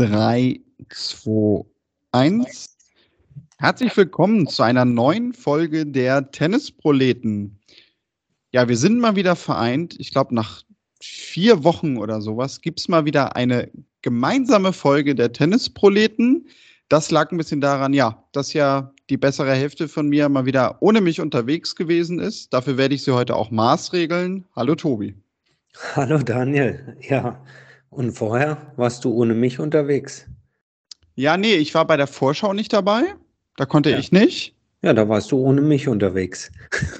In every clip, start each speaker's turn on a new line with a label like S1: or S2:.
S1: 3, 2, 1. Herzlich willkommen zu einer neuen Folge der Tennisproleten. Ja, wir sind mal wieder vereint. Ich glaube, nach vier Wochen oder sowas gibt es mal wieder eine gemeinsame Folge der Tennisproleten. Das lag ein bisschen daran, ja, dass ja die bessere Hälfte von mir mal wieder ohne mich unterwegs gewesen ist. Dafür werde ich sie heute auch maßregeln. Hallo Tobi.
S2: Hallo Daniel. Ja, und vorher warst du ohne mich unterwegs?
S1: Ja, nee, ich war bei der Vorschau nicht dabei. Da konnte
S2: ja.
S1: ich nicht.
S2: Ja, da warst du ohne mich unterwegs.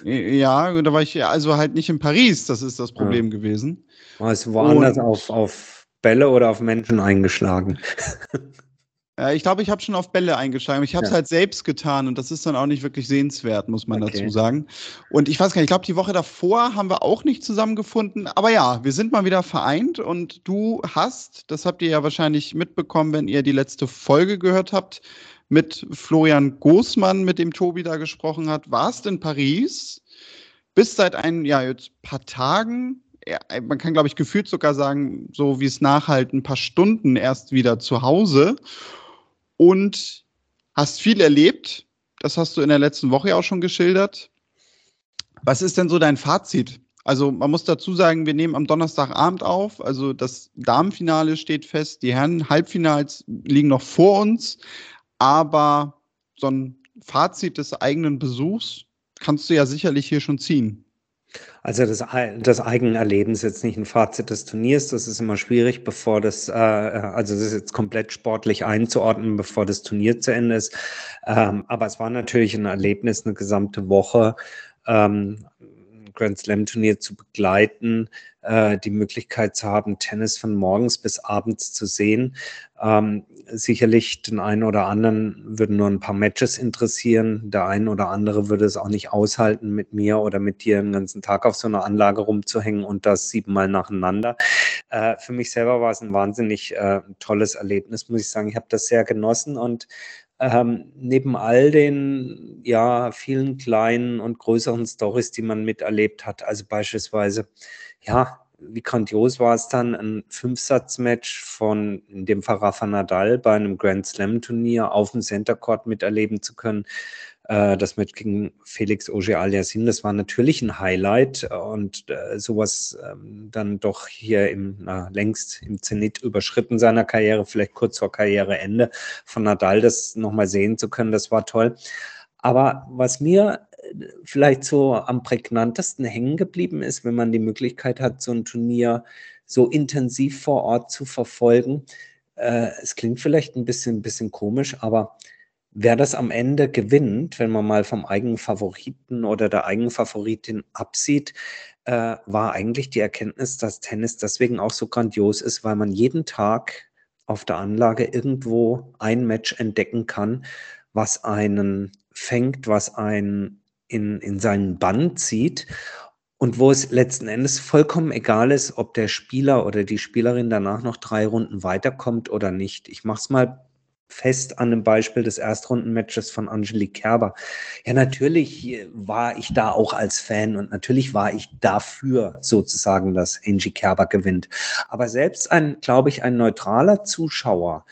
S1: Ja, da war ich also halt nicht in Paris. Das ist das Problem ja. gewesen.
S2: Warst du woanders auf, auf Bälle oder auf Menschen eingeschlagen?
S1: Ja, ich glaube, ich habe schon auf Bälle eingeschlagen. Ich habe es ja. halt selbst getan und das ist dann auch nicht wirklich sehenswert, muss man okay. dazu sagen. Und ich weiß gar nicht, ich glaube, die Woche davor haben wir auch nicht zusammengefunden. Aber ja, wir sind mal wieder vereint und du hast, das habt ihr ja wahrscheinlich mitbekommen, wenn ihr die letzte Folge gehört habt, mit Florian Goßmann, mit dem Tobi da gesprochen hat, warst in Paris, bist seit ein, ja, jetzt paar Tagen man kann, glaube ich, gefühlt sogar sagen, so wie es nachhalten, ein paar Stunden erst wieder zu Hause und hast viel erlebt. Das hast du in der letzten Woche auch schon geschildert. Was ist denn so dein Fazit? Also man muss dazu sagen, wir nehmen am Donnerstagabend auf. Also das Damenfinale steht fest, die Herren-Halbfinals liegen noch vor uns. Aber so ein Fazit des eigenen Besuchs kannst du ja sicherlich hier schon ziehen.
S2: Also das, das Eigenerleben ist jetzt nicht ein Fazit des Turniers, das ist immer schwierig, bevor das, äh, also das ist jetzt komplett sportlich einzuordnen, bevor das Turnier zu Ende ist. Ähm, aber es war natürlich ein Erlebnis, eine gesamte Woche. Ähm, Grand Slam Turnier zu begleiten, äh, die Möglichkeit zu haben, Tennis von morgens bis abends zu sehen. Ähm, sicherlich den einen oder anderen würden nur ein paar Matches interessieren. Der ein oder andere würde es auch nicht aushalten, mit mir oder mit dir den ganzen Tag auf so einer Anlage rumzuhängen und das siebenmal nacheinander. Äh, für mich selber war es ein wahnsinnig äh, tolles Erlebnis, muss ich sagen. Ich habe das sehr genossen und ähm, neben all den ja vielen kleinen und größeren Stories, die man miterlebt hat, also beispielsweise ja wie grandios war es dann, ein Fünfsatz-Match von dem Fall Rafa Nadal bei einem Grand Slam-Turnier auf dem Center Court miterleben zu können. Äh, das Match gegen Felix Auger-Aliassime, das war natürlich ein Highlight und äh, sowas ähm, dann doch hier im, na, längst im Zenit überschritten seiner Karriere, vielleicht kurz vor Karriereende von Nadal, das nochmal sehen zu können, das war toll. Aber was mir vielleicht so am prägnantesten hängen geblieben ist, wenn man die Möglichkeit hat, so ein Turnier so intensiv vor Ort zu verfolgen. Äh, es klingt vielleicht ein bisschen, ein bisschen komisch, aber wer das am Ende gewinnt, wenn man mal vom eigenen Favoriten oder der eigenen Favoritin absieht, äh, war eigentlich die Erkenntnis, dass Tennis deswegen auch so grandios ist, weil man jeden Tag auf der Anlage irgendwo ein Match entdecken kann, was einen fängt, was einen in, in seinen Bann zieht und wo es letzten Endes vollkommen egal ist, ob der Spieler oder die Spielerin danach noch drei Runden weiterkommt oder nicht. Ich mache es mal fest an dem Beispiel des Erstrundenmatches von Angelique Kerber. Ja, natürlich war ich da auch als Fan und natürlich war ich dafür sozusagen, dass Angie Kerber gewinnt. Aber selbst ein, glaube ich, ein neutraler Zuschauer,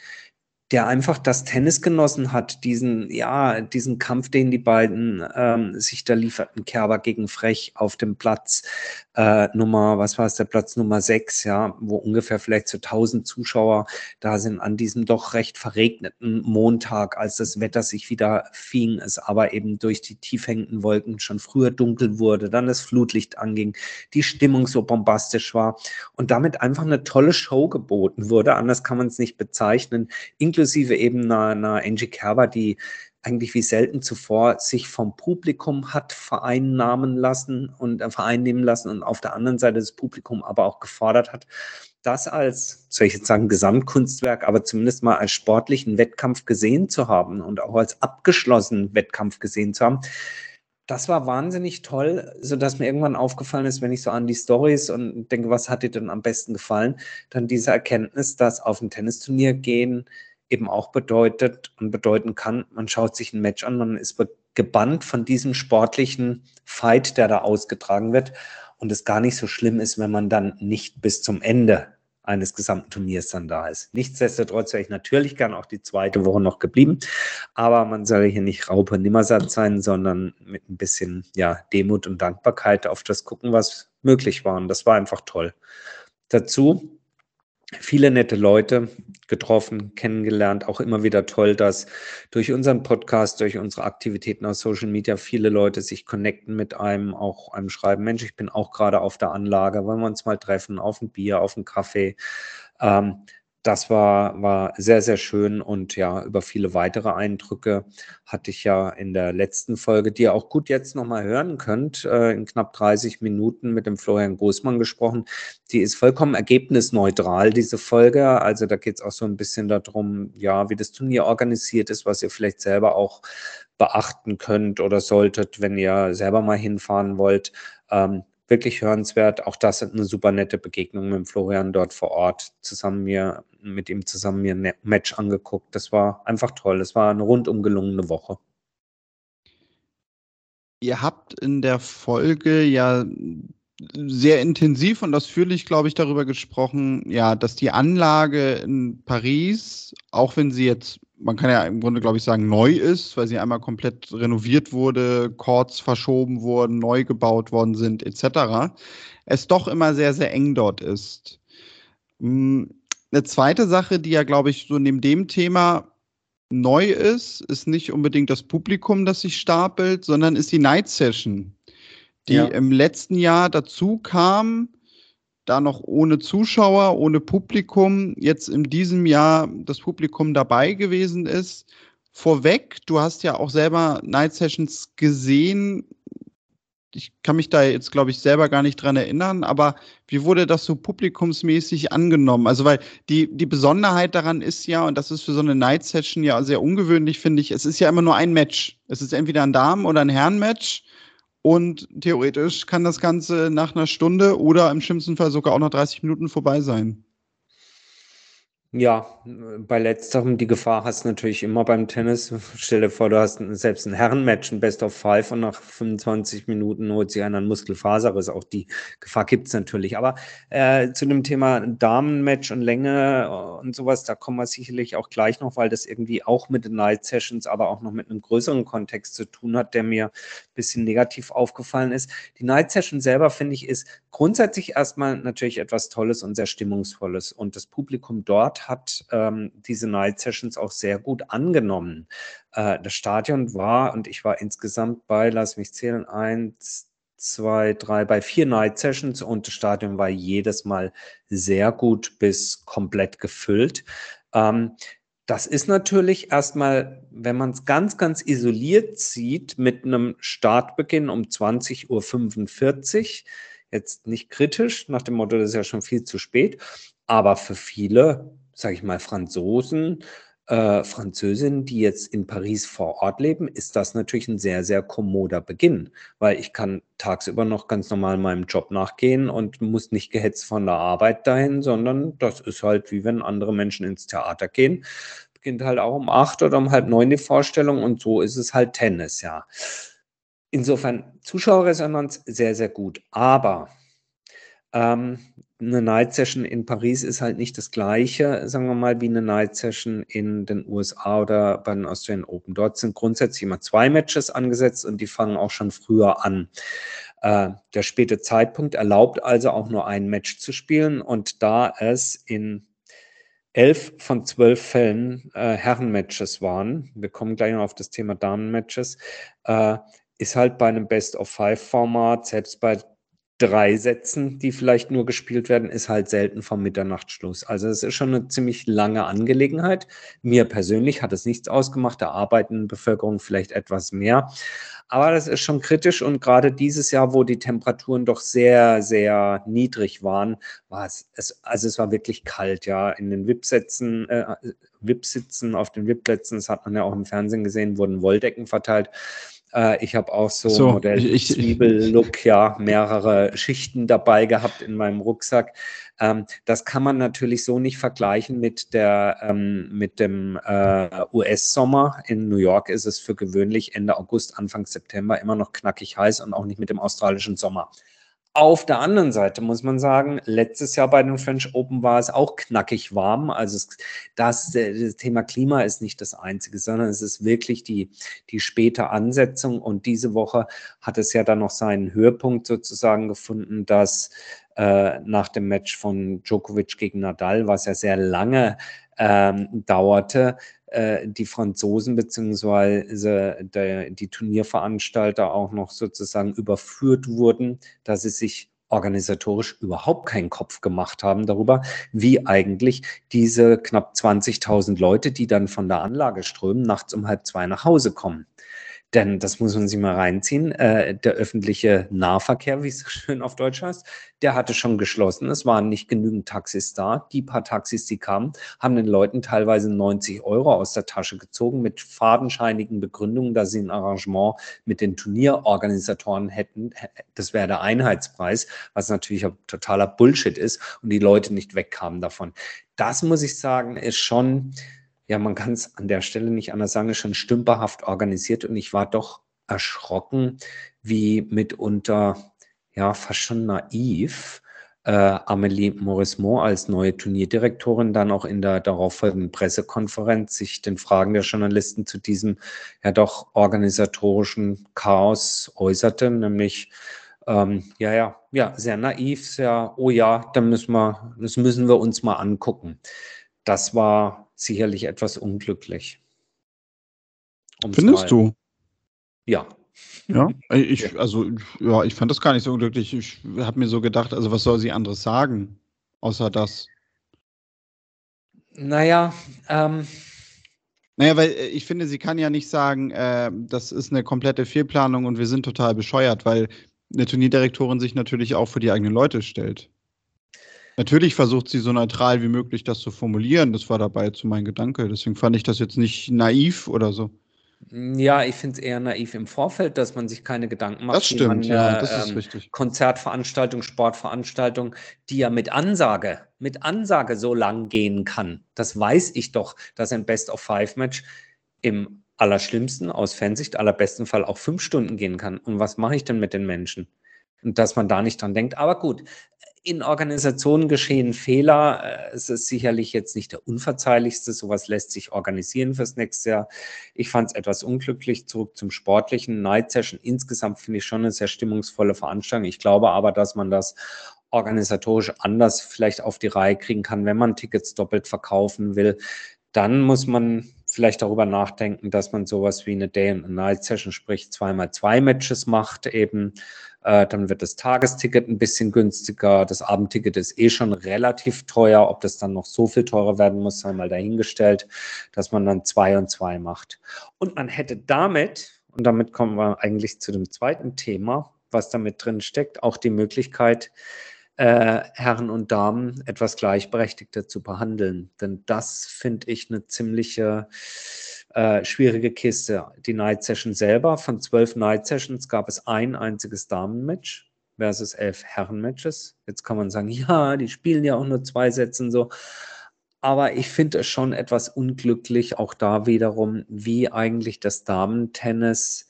S2: der einfach das Tennis genossen hat, diesen, ja, diesen Kampf, den die beiden ähm, sich da lieferten, Kerber gegen Frech auf dem Platz äh, Nummer, was war es, der Platz Nummer 6, ja, wo ungefähr vielleicht so 1000 Zuschauer da sind an diesem doch recht verregneten Montag, als das Wetter sich wieder fing, es aber eben durch die tief hängenden Wolken schon früher dunkel wurde, dann das Flutlicht anging, die Stimmung so bombastisch war und damit einfach eine tolle Show geboten wurde, anders kann man es nicht bezeichnen, inklusive eben einer, einer Angie Kerber, die eigentlich wie selten zuvor sich vom Publikum hat vereinnahmen lassen und äh, vereinnehmen lassen und auf der anderen Seite das Publikum aber auch gefordert hat, das als, soll ich jetzt sagen, Gesamtkunstwerk, aber zumindest mal als sportlichen Wettkampf gesehen zu haben und auch als abgeschlossenen Wettkampf gesehen zu haben. Das war wahnsinnig toll, sodass mir irgendwann aufgefallen ist, wenn ich so an die Stories und denke, was hat dir denn am besten gefallen, dann diese Erkenntnis, dass auf ein Tennisturnier gehen eben auch bedeutet und bedeuten kann, man schaut sich ein Match an, man ist gebannt von diesem sportlichen Fight, der da ausgetragen wird und es gar nicht so schlimm ist, wenn man dann nicht bis zum Ende eines gesamten Turniers dann da ist. Nichtsdestotrotz wäre ich natürlich gern auch die zweite Woche noch geblieben, aber man soll hier nicht Raupe Nimmersatt sein, sondern mit ein bisschen ja, Demut und Dankbarkeit auf das gucken, was möglich war. Und das war einfach toll. Dazu viele nette Leute getroffen, kennengelernt. Auch immer wieder toll, dass durch unseren Podcast, durch unsere Aktivitäten auf Social Media viele Leute sich connecten mit einem, auch einem schreiben, Mensch, ich bin auch gerade auf der Anlage, wollen wir uns mal treffen, auf ein Bier, auf einen Kaffee. Ähm, das war, war sehr, sehr schön und ja, über viele weitere Eindrücke hatte ich ja in der letzten Folge, die ihr auch gut jetzt nochmal hören könnt, äh, in knapp 30 Minuten mit dem Florian Großmann gesprochen. Die ist vollkommen ergebnisneutral, diese Folge. Also da geht es auch so ein bisschen darum, ja, wie das Turnier organisiert ist, was ihr vielleicht selber auch beachten könnt oder solltet, wenn ihr selber mal hinfahren wollt. Ähm, wirklich hörenswert. Auch das ist eine super nette Begegnung mit Florian dort vor Ort. Zusammen mir, mit ihm zusammen mir ein Match angeguckt. Das war einfach toll. Das war eine rundum gelungene Woche.
S1: Ihr habt in der Folge ja sehr intensiv und ausführlich, glaube ich, darüber gesprochen, ja, dass die Anlage in Paris, auch wenn sie jetzt man kann ja im Grunde, glaube ich, sagen, neu ist, weil sie einmal komplett renoviert wurde, Chords verschoben wurden, neu gebaut worden sind, etc., es doch immer sehr, sehr eng dort ist. Hm, eine zweite Sache, die ja, glaube ich, so neben dem Thema neu ist, ist nicht unbedingt das Publikum, das sich stapelt, sondern ist die Night Session, die ja. im letzten Jahr dazu kam, da noch ohne Zuschauer, ohne Publikum, jetzt in diesem Jahr das Publikum dabei gewesen ist. Vorweg, du hast ja auch selber Night Sessions gesehen. Ich kann mich da jetzt, glaube ich, selber gar nicht dran erinnern, aber wie wurde das so publikumsmäßig angenommen? Also, weil die, die Besonderheit daran ist ja, und das ist für so eine Night Session ja sehr ungewöhnlich, finde ich, es ist ja immer nur ein Match. Es ist entweder ein Damen- oder ein Herrenmatch. Und theoretisch kann das Ganze nach einer Stunde oder im schlimmsten Fall sogar auch nach 30 Minuten vorbei sein.
S2: Ja, bei letzterem, die Gefahr hast du natürlich immer beim Tennis. Stell dir vor, du hast selbst ein Herrenmatch, ein Best of Five und nach 25 Minuten holt sich einer einen Muskelfaserriss. Auch die Gefahr gibt es natürlich. Aber äh, zu dem Thema Damenmatch und Länge und sowas, da kommen wir sicherlich auch gleich noch, weil das irgendwie auch mit den Night Sessions, aber auch noch mit einem größeren Kontext zu tun hat, der mir ein bisschen negativ aufgefallen ist. Die Night Session selber, finde ich, ist grundsätzlich erstmal natürlich etwas Tolles und sehr Stimmungsvolles. Und das Publikum dort hat ähm, diese Night Sessions auch sehr gut angenommen. Äh, das Stadion war, und ich war insgesamt bei, lass mich zählen, eins, zwei, drei, bei vier Night Sessions und das Stadion war jedes Mal sehr gut bis komplett gefüllt. Ähm, das ist natürlich erstmal, wenn man es ganz, ganz isoliert sieht, mit einem Startbeginn um 20.45 Uhr, jetzt nicht kritisch, nach dem Motto, das ist ja schon viel zu spät, aber für viele sage ich mal, Franzosen, äh, Französinnen, die jetzt in Paris vor Ort leben, ist das natürlich ein sehr, sehr kommoder Beginn, weil ich kann tagsüber noch ganz normal meinem Job nachgehen und muss nicht gehetzt von der Arbeit dahin, sondern das ist halt wie wenn andere Menschen ins Theater gehen. Beginnt halt auch um acht oder um halb neun die Vorstellung und so ist es halt Tennis, ja. Insofern Zuschauerresonanz sehr, sehr gut. Aber ähm, eine Night Session in Paris ist halt nicht das gleiche, sagen wir mal, wie eine Night Session in den USA oder bei den Australian Open. Dort sind grundsätzlich immer zwei Matches angesetzt und die fangen auch schon früher an. Äh, der späte Zeitpunkt erlaubt also auch nur ein Match zu spielen und da es in elf von zwölf Fällen äh, Herrenmatches waren, wir kommen gleich noch auf das Thema Damenmatches, äh, ist halt bei einem Best-of-Five-Format, selbst bei drei Sätzen, die vielleicht nur gespielt werden, ist halt selten vom Mitternachtsschluss. Also es ist schon eine ziemlich lange Angelegenheit. Mir persönlich hat es nichts ausgemacht, der arbeitenden Bevölkerung vielleicht etwas mehr. Aber das ist schon kritisch und gerade dieses Jahr, wo die Temperaturen doch sehr, sehr niedrig waren, war es, es also es war wirklich kalt, ja. In den VIP-Sätzen, äh, VIP-Sitzen, auf den VIP-Plätzen, das hat man ja auch im Fernsehen gesehen, wurden Wolldecken verteilt. Äh, ich habe auch so, so Modell Zwiebel-Look, ja, mehrere Schichten dabei gehabt in meinem Rucksack. Ähm, das kann man natürlich so nicht vergleichen mit der ähm, mit dem äh, US-Sommer. In New York ist es für gewöhnlich Ende August, Anfang September immer noch knackig heiß und auch nicht mit dem australischen Sommer. Auf der anderen Seite muss man sagen, letztes Jahr bei den French Open war es auch knackig warm. Also das, das, Thema Klima ist nicht das Einzige, sondern es ist wirklich die, die späte Ansetzung. Und diese Woche hat es ja dann noch seinen Höhepunkt sozusagen gefunden, dass äh, nach dem Match von Djokovic gegen Nadal, was ja sehr lange ähm, dauerte, äh, die Franzosen beziehungsweise die Turnierveranstalter auch noch sozusagen überführt wurden, dass sie sich organisatorisch überhaupt keinen Kopf gemacht haben darüber, wie eigentlich diese knapp 20.000 Leute, die dann von der Anlage strömen, nachts um halb zwei nach Hause kommen. Denn das muss man sich mal reinziehen. Äh, der öffentliche Nahverkehr, wie es schön auf Deutsch heißt, der hatte schon geschlossen. Es waren nicht genügend Taxis da. Die paar Taxis, die kamen, haben den Leuten teilweise 90 Euro aus der Tasche gezogen mit fadenscheinigen Begründungen, dass sie ein Arrangement mit den Turnierorganisatoren hätten. Das wäre der Einheitspreis, was natürlich totaler Bullshit ist und die Leute nicht wegkamen davon. Das muss ich sagen, ist schon ja, man kann es an der Stelle nicht anders sagen, ist schon stümperhaft organisiert und ich war doch erschrocken, wie mitunter, ja, fast schon naiv, äh, Amelie Mauresmo als neue Turnierdirektorin dann auch in der darauffolgenden Pressekonferenz sich den Fragen der Journalisten zu diesem ja doch organisatorischen Chaos äußerte, nämlich ähm, ja, ja, ja, sehr naiv, sehr, oh ja, dann müssen wir, das müssen wir uns mal angucken. Das war sicherlich etwas unglücklich.
S1: Um Findest du?
S2: Ja.
S1: Ja, ich, also, ja, ich fand das gar nicht so unglücklich. Ich habe mir so gedacht, also was soll sie anderes sagen, außer das?
S2: Naja, ähm.
S1: Naja, weil äh, ich finde, sie kann ja nicht sagen, äh, das ist eine komplette Fehlplanung und wir sind total bescheuert, weil eine Turnierdirektorin sich natürlich auch für die eigenen Leute stellt. Natürlich versucht sie so neutral wie möglich das zu formulieren. Das war dabei zu mein Gedanke. Deswegen fand ich das jetzt nicht naiv oder so.
S2: Ja, ich finde es eher naiv im Vorfeld, dass man sich keine Gedanken macht.
S1: Das stimmt, man, ja, das ist ähm, richtig.
S2: Konzertveranstaltung, Sportveranstaltung, die ja mit Ansage, mit Ansage so lang gehen kann. Das weiß ich doch, dass ein Best-of-Five-Match im allerschlimmsten, aus Fansicht, allerbesten Fall auch fünf Stunden gehen kann. Und was mache ich denn mit den Menschen? Und dass man da nicht dran denkt. Aber gut, in Organisationen geschehen Fehler. Äh, es ist sicherlich jetzt nicht der unverzeihlichste. Sowas lässt sich organisieren fürs nächste Jahr. Ich fand es etwas unglücklich. Zurück zum Sportlichen. Night Session insgesamt finde ich schon eine sehr stimmungsvolle Veranstaltung. Ich glaube aber, dass man das organisatorisch anders vielleicht auf die Reihe kriegen kann, wenn man Tickets doppelt verkaufen will. Dann muss man vielleicht darüber nachdenken, dass man sowas wie eine Day and a Night Session, sprich zweimal zwei Matches macht, eben äh, dann wird das Tagesticket ein bisschen günstiger. Das Abendticket ist eh schon relativ teuer. Ob das dann noch so viel teurer werden muss, sei mal dahingestellt, dass man dann zwei und zwei macht. Und man hätte damit, und damit kommen wir eigentlich zu dem zweiten Thema, was damit drin steckt, auch die Möglichkeit, äh, Herren und Damen etwas gleichberechtigter zu behandeln. Denn das finde ich eine ziemliche äh, schwierige Kiste. Die Night Session selber, von zwölf Night Sessions gab es ein einziges Damenmatch versus elf Herrenmatches. Jetzt kann man sagen, ja, die spielen ja auch nur zwei Sätze und so. Aber ich finde es schon etwas unglücklich, auch da wiederum, wie eigentlich das Damentennis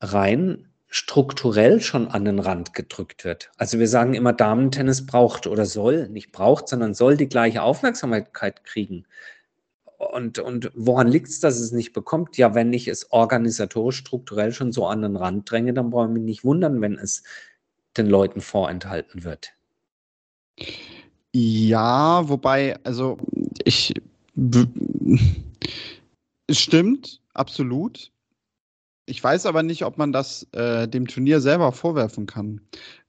S2: rein strukturell schon an den Rand gedrückt wird. Also wir sagen immer, Damentennis braucht oder soll, nicht braucht, sondern soll die gleiche Aufmerksamkeit kriegen und, und woran liegt es, dass es nicht bekommt? Ja, wenn ich es organisatorisch, strukturell schon so an den Rand dränge, dann brauche ich mich nicht wundern, wenn es den Leuten vorenthalten wird.
S1: Ja, wobei, also ich. Es stimmt, absolut. Ich weiß aber nicht, ob man das äh, dem Turnier selber vorwerfen kann.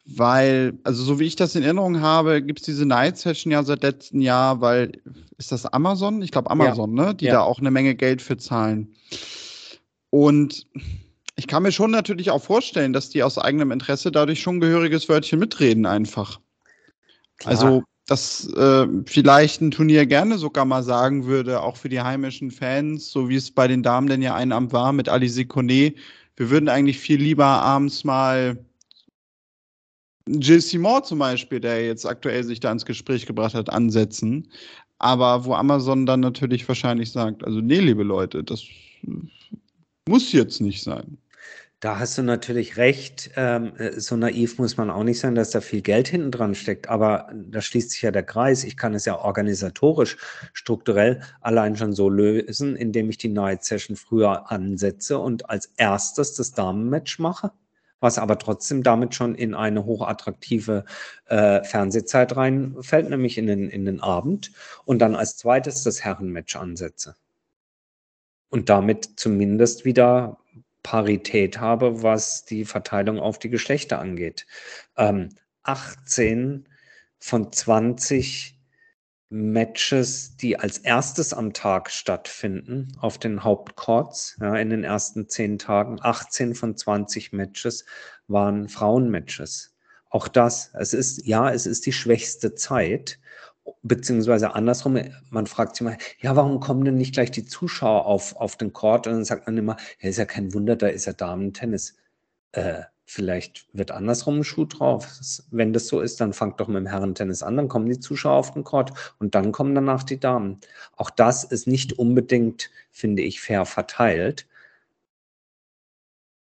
S1: Weil, also so wie ich das in Erinnerung habe, gibt es diese Night Session ja seit letztem Jahr, weil, ist das Amazon? Ich glaube Amazon, ja. ne? Die ja. da auch eine Menge Geld für zahlen. Und ich kann mir schon natürlich auch vorstellen, dass die aus eigenem Interesse dadurch schon ein gehöriges Wörtchen mitreden einfach. Klar. Also, dass äh, vielleicht ein Turnier gerne sogar mal sagen würde, auch für die heimischen Fans, so wie es bei den Damen denn ja ein Abend war mit Ali Kone, wir würden eigentlich viel lieber abends mal Jill Seymour zum Beispiel, der jetzt aktuell sich da ins Gespräch gebracht hat, ansetzen. Aber wo Amazon dann natürlich wahrscheinlich sagt, also nee, liebe Leute, das muss jetzt nicht sein.
S2: Da hast du natürlich recht. Ähm, äh, so naiv muss man auch nicht sein, dass da viel Geld hinten dran steckt. Aber da schließt sich ja der Kreis. Ich kann es ja organisatorisch, strukturell allein schon so lösen, indem ich die Night Session früher ansetze und als erstes das Damenmatch mache was aber trotzdem damit schon in eine hochattraktive äh, Fernsehzeit reinfällt, nämlich in den, in den Abend und dann als zweites das Herrenmatch ansetze. Und damit zumindest wieder Parität habe, was die Verteilung auf die Geschlechter angeht. Ähm, 18 von 20 Matches, die als erstes am Tag stattfinden, auf den Hauptcourts, ja, in den ersten zehn Tagen, 18 von 20 Matches waren Frauenmatches. Auch das, es ist, ja, es ist die schwächste Zeit, beziehungsweise andersrum, man fragt sich mal, ja, warum kommen denn nicht gleich die Zuschauer auf, auf den Court? Und dann sagt man immer, ja, ist ja kein Wunder, da ist ja Damen-Tennis. Äh, vielleicht wird andersrum ein Schuh drauf. Wenn das so ist, dann fangt doch mit dem Herrentennis an, dann kommen die Zuschauer auf den Court und dann kommen danach die Damen. Auch das ist nicht unbedingt, finde ich, fair verteilt,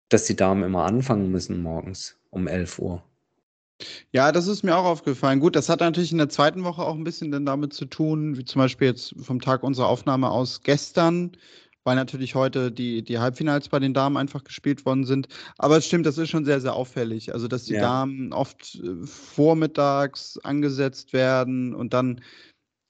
S2: dass die Damen immer anfangen müssen morgens um 11 Uhr.
S1: Ja, das ist mir auch aufgefallen. Gut, das hat natürlich in der zweiten Woche auch ein bisschen dann damit zu tun, wie zum Beispiel jetzt vom Tag unserer Aufnahme aus gestern, weil natürlich heute die, die Halbfinals bei den Damen einfach gespielt worden sind. Aber es stimmt, das ist schon sehr, sehr auffällig. Also, dass die ja. Damen oft äh, vormittags angesetzt werden und dann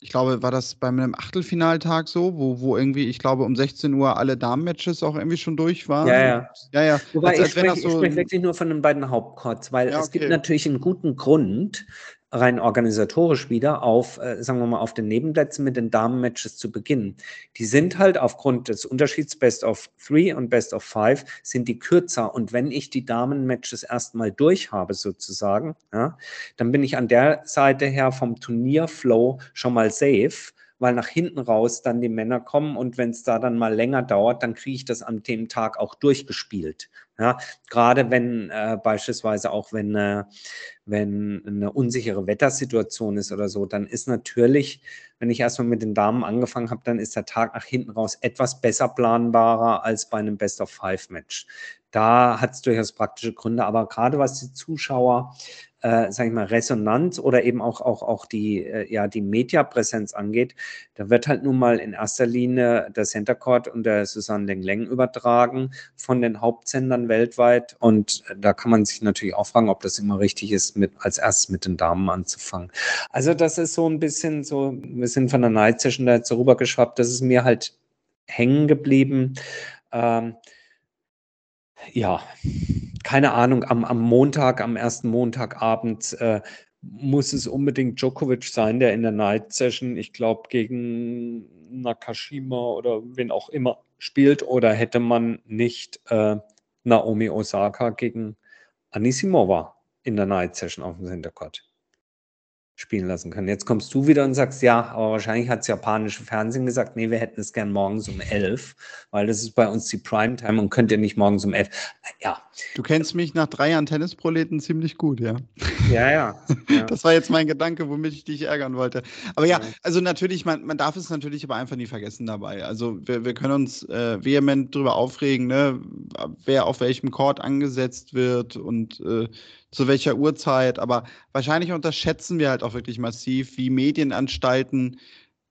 S1: ich glaube, war das bei einem Achtelfinaltag so, wo, wo irgendwie, ich glaube, um 16 Uhr alle Damen-Matches auch irgendwie schon durch waren.
S2: Ja, ja. ja, ja. Wobei als, als ich spreche so sprech wirklich nur von den beiden Hauptcourts, weil ja, es okay. gibt natürlich einen guten Grund, rein organisatorisch wieder auf, äh, sagen wir mal, auf den Nebenplätzen mit den Damen-Matches zu beginnen. Die sind halt aufgrund des Unterschieds Best of Three und Best of Five sind die kürzer. Und wenn ich die Damen-Matches erstmal durch habe, sozusagen, ja, dann bin ich an der Seite her vom Turnierflow schon mal safe weil nach hinten raus dann die Männer kommen und wenn es da dann mal länger dauert, dann kriege ich das dem Tag auch durchgespielt. Ja, gerade wenn äh, beispielsweise auch wenn, äh, wenn eine unsichere Wettersituation ist oder so, dann ist natürlich, wenn ich erstmal mit den Damen angefangen habe, dann ist der Tag nach hinten raus etwas besser planbarer als bei einem Best of Five Match. Da hat es durchaus praktische Gründe, aber gerade was die Zuschauer äh, sage ich mal, Resonanz oder eben auch, auch, auch die, äh, ja, die Mediapräsenz angeht, da wird halt nun mal in erster Linie der Center Court und der Susanne Leng Leng übertragen von den Hauptsendern weltweit. Und da kann man sich natürlich auch fragen, ob das immer richtig ist, mit, als erstes mit den Damen anzufangen. Also das ist so ein bisschen so, wir sind von der Night Session da jetzt so rübergeschwappt, das ist mir halt hängen geblieben. Ähm, ja, keine Ahnung, am, am Montag, am ersten Montagabend äh, muss es unbedingt Djokovic sein, der in der Night Session, ich glaube, gegen Nakashima oder wen auch immer spielt, oder hätte man nicht äh, Naomi Osaka gegen Anisimova in der Night Session auf dem Court? Spielen lassen können. Jetzt kommst du wieder und sagst, ja, aber wahrscheinlich hat das japanische Fernsehen gesagt, nee, wir hätten es gern morgens um elf, weil das ist bei uns die Primetime und könnt ihr nicht morgens um elf. Ja.
S1: Du kennst mich nach drei Jahren Tennisproleten ziemlich gut, ja.
S2: Ja, ja. ja.
S1: Das war jetzt mein Gedanke, womit ich dich ärgern wollte. Aber ja, also natürlich, man, man darf es natürlich aber einfach nie vergessen dabei. Also wir, wir können uns äh, vehement darüber aufregen, ne, wer auf welchem Court angesetzt wird und äh, zu welcher Uhrzeit. Aber wahrscheinlich unterschätzen wir halt auch wirklich massiv, wie Medienanstalten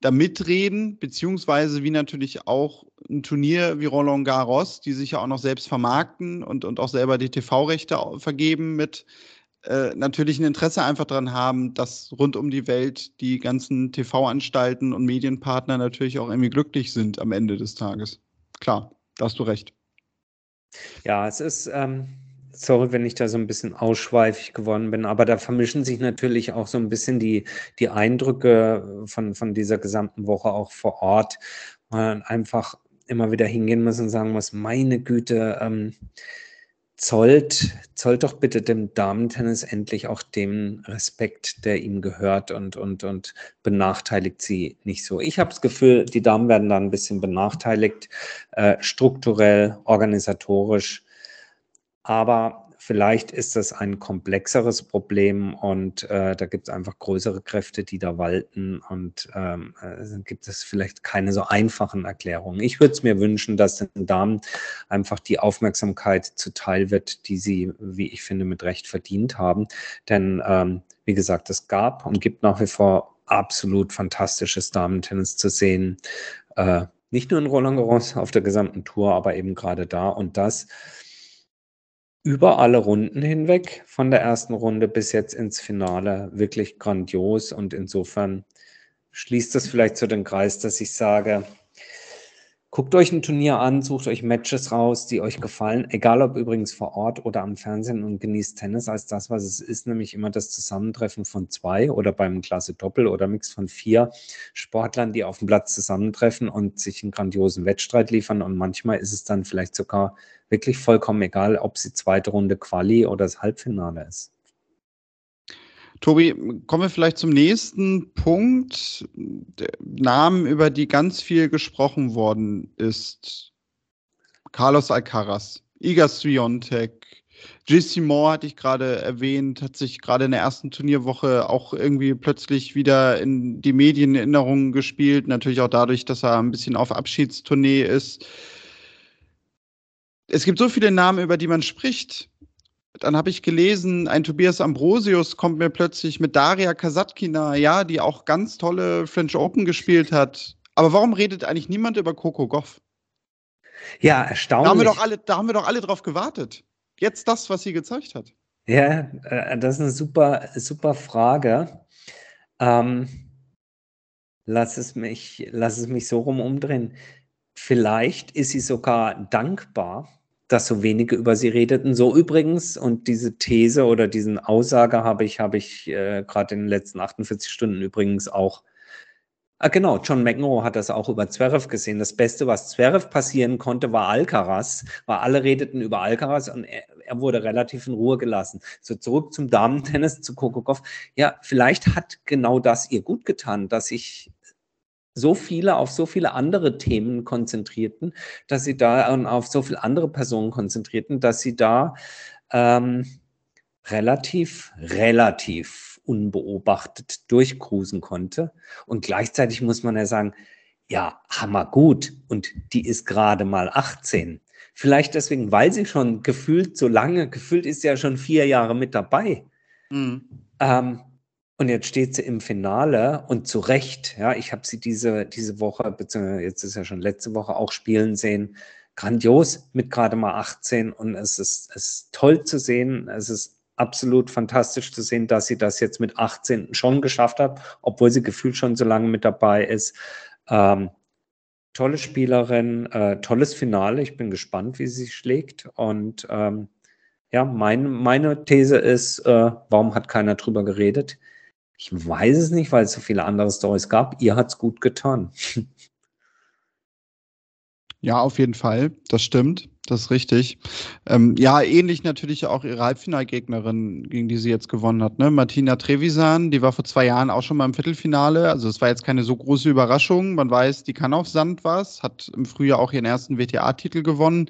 S1: da mitreden, beziehungsweise wie natürlich auch ein Turnier wie Roland Garros, die sich ja auch noch selbst vermarkten und, und auch selber die TV-Rechte vergeben mit äh, natürlich ein Interesse einfach daran haben, dass rund um die Welt die ganzen TV-Anstalten und Medienpartner natürlich auch irgendwie glücklich sind am Ende des Tages. Klar, da hast du recht.
S2: Ja, es ist, ähm, sorry, wenn ich da so ein bisschen ausschweifig geworden bin, aber da vermischen sich natürlich auch so ein bisschen die, die Eindrücke von, von dieser gesamten Woche auch vor Ort. Man einfach immer wieder hingehen muss und sagen muss, meine Güte, ähm, zollt, zollt doch bitte dem Damentennis endlich auch den Respekt, der ihm gehört und, und, und benachteiligt sie nicht so. Ich habe das Gefühl, die Damen werden da ein bisschen benachteiligt, äh, strukturell, organisatorisch aber Vielleicht ist das ein komplexeres Problem und äh, da gibt es einfach größere Kräfte, die da walten und ähm, äh, gibt es vielleicht keine so einfachen Erklärungen. Ich würde es mir wünschen, dass den Damen einfach die Aufmerksamkeit zuteil wird, die sie, wie ich finde, mit Recht verdient haben. Denn ähm, wie gesagt, es gab und gibt nach wie vor absolut fantastisches Damentennis zu sehen. Äh, nicht nur in Roland Garros auf der gesamten Tour, aber eben gerade da und das über alle Runden hinweg, von der ersten Runde bis jetzt ins Finale, wirklich grandios. Und insofern schließt das vielleicht so den Kreis, dass ich sage, Guckt euch ein Turnier an, sucht euch Matches raus, die euch gefallen, egal ob übrigens vor Ort oder am Fernsehen und genießt Tennis als das, was es ist, nämlich immer das Zusammentreffen von zwei oder beim Klasse Doppel oder Mix von vier Sportlern, die auf dem Platz zusammentreffen und sich einen grandiosen Wettstreit liefern. Und manchmal ist es dann vielleicht sogar wirklich vollkommen egal, ob sie zweite Runde Quali oder das Halbfinale ist.
S1: Tobi, kommen wir vielleicht zum nächsten Punkt. Der Namen, über die ganz viel gesprochen worden ist. Carlos Alcaraz, Iga Swiatek, JC Moore hatte ich gerade erwähnt, hat sich gerade in der ersten Turnierwoche auch irgendwie plötzlich wieder in die Medienerinnerungen gespielt. Natürlich auch dadurch, dass er ein bisschen auf Abschiedstournee ist. Es gibt so viele Namen, über die man spricht. Dann habe ich gelesen, ein Tobias Ambrosius kommt mir plötzlich mit Daria Kasatkina, ja, die auch ganz tolle French Open gespielt hat. Aber warum redet eigentlich niemand über Coco Goff?
S2: Ja, erstaunlich.
S1: Da haben wir doch alle, da haben wir doch alle drauf gewartet. Jetzt das, was sie gezeigt hat.
S2: Ja, äh, das ist eine super, super Frage. Ähm, lass, es mich, lass es mich so rum umdrehen. Vielleicht ist sie sogar dankbar, dass so wenige über sie redeten. So übrigens, und diese These oder diesen Aussage habe ich, habe ich äh, gerade in den letzten 48 Stunden übrigens auch. Ah, genau, John McEnroe hat das auch über Zverev gesehen. Das Beste, was Zverev passieren konnte, war Alcaraz, weil alle redeten über Alcaraz und er, er wurde relativ in Ruhe gelassen. So zurück zum Damentennis, zu Kokokov. Ja, vielleicht hat genau das ihr gut getan, dass ich so viele auf so viele andere Themen konzentrierten, dass sie da und auf so viele andere Personen konzentrierten, dass sie da ähm, relativ, relativ unbeobachtet durchcruisen konnte. Und gleichzeitig muss man ja sagen, ja, hammer gut. Und die ist gerade mal 18. Vielleicht deswegen, weil sie schon gefühlt so lange, gefühlt ist sie ja schon vier Jahre mit dabei. Mhm. Ähm, und jetzt steht sie im Finale und zu Recht, ja, ich habe sie diese, diese Woche, beziehungsweise jetzt ist ja schon letzte Woche auch spielen sehen. Grandios mit gerade mal 18 und es ist, es ist toll zu sehen. Es ist absolut fantastisch zu sehen, dass sie das jetzt mit 18 schon geschafft hat, obwohl sie gefühlt schon so lange mit dabei ist. Ähm, tolle Spielerin, äh, tolles Finale. Ich bin gespannt, wie sie schlägt. Und ähm, ja, mein, meine These ist, äh, warum hat keiner drüber geredet? Ich weiß es nicht, weil es so viele andere Stories gab. Ihr hat es gut getan.
S1: Ja, auf jeden Fall. Das stimmt. Das ist richtig. Ähm, ja, ähnlich natürlich auch ihre Halbfinalgegnerin, gegen die sie jetzt gewonnen hat, ne? Martina Trevisan, die war vor zwei Jahren auch schon mal im Viertelfinale. Also es war jetzt keine so große Überraschung. Man weiß, die kann auf Sand was, hat im Frühjahr auch ihren ersten WTA-Titel gewonnen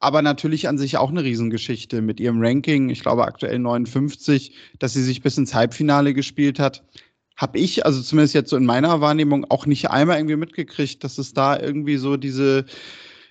S1: aber natürlich an sich auch eine Riesengeschichte mit ihrem Ranking, ich glaube aktuell 59, dass sie sich bis ins Halbfinale gespielt hat. Habe ich, also zumindest jetzt so in meiner Wahrnehmung, auch nicht einmal irgendwie mitgekriegt, dass es da irgendwie so diese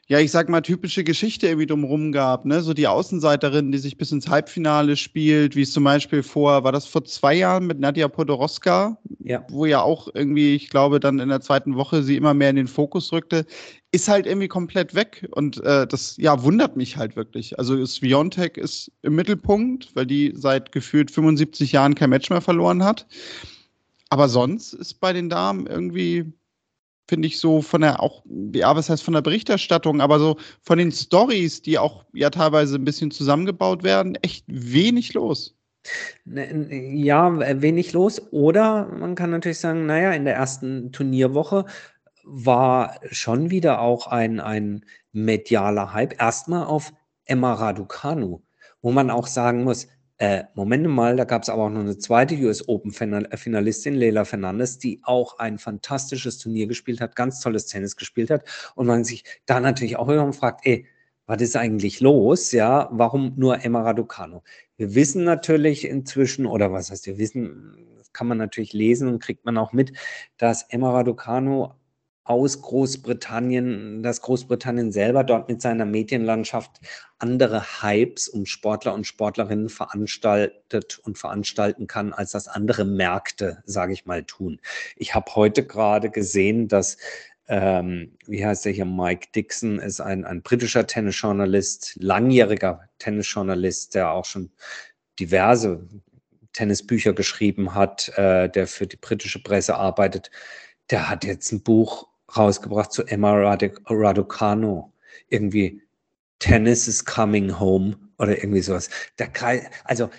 S1: ja, ich sag mal, typische Geschichte irgendwie drumherum gab, ne? So die Außenseiterin, die sich bis ins Halbfinale spielt, wie es zum Beispiel vor, war das vor zwei Jahren mit Nadja Podoroska, ja. wo ja auch irgendwie, ich glaube, dann in der zweiten Woche sie immer mehr in den Fokus rückte, ist halt irgendwie komplett weg. Und äh, das, ja, wundert mich halt wirklich. Also Sviontek ist im Mittelpunkt, weil die seit gefühlt 75 Jahren kein Match mehr verloren hat. Aber sonst ist bei den Damen irgendwie finde ich so von der auch, ja, was heißt von der Berichterstattung, aber so von den Stories, die auch ja teilweise ein bisschen zusammengebaut werden, echt wenig los.
S2: Ne, ja, wenig los. Oder man kann natürlich sagen, naja, in der ersten Turnierwoche war schon wieder auch ein, ein medialer Hype. Erstmal auf Emma Raducanu, wo man auch sagen muss, äh, Moment mal, da gab es aber auch noch eine zweite US Open äh, Finalistin, Leila Fernandes, die auch ein fantastisches Turnier gespielt hat, ganz tolles Tennis gespielt hat und man sich da natürlich auch immer fragt, ey, was ist eigentlich los? Ja, warum nur Emma Raducano? Wir wissen natürlich inzwischen, oder was heißt wir wissen, das kann man natürlich lesen und kriegt man auch mit, dass Emma Raducano aus Großbritannien, dass Großbritannien selber dort mit seiner Medienlandschaft andere Hypes um Sportler und Sportlerinnen veranstaltet und veranstalten kann, als das andere Märkte, sage ich mal, tun. Ich habe heute gerade gesehen, dass ähm, wie heißt der hier, Mike Dixon ist ein, ein britischer Tennisjournalist, langjähriger Tennisjournalist, der auch schon diverse Tennisbücher geschrieben hat, äh, der für die britische Presse arbeitet. Der hat jetzt ein Buch rausgebracht zu Emma Raducano. Irgendwie Tennis is coming home oder irgendwie sowas. Der Kreis, also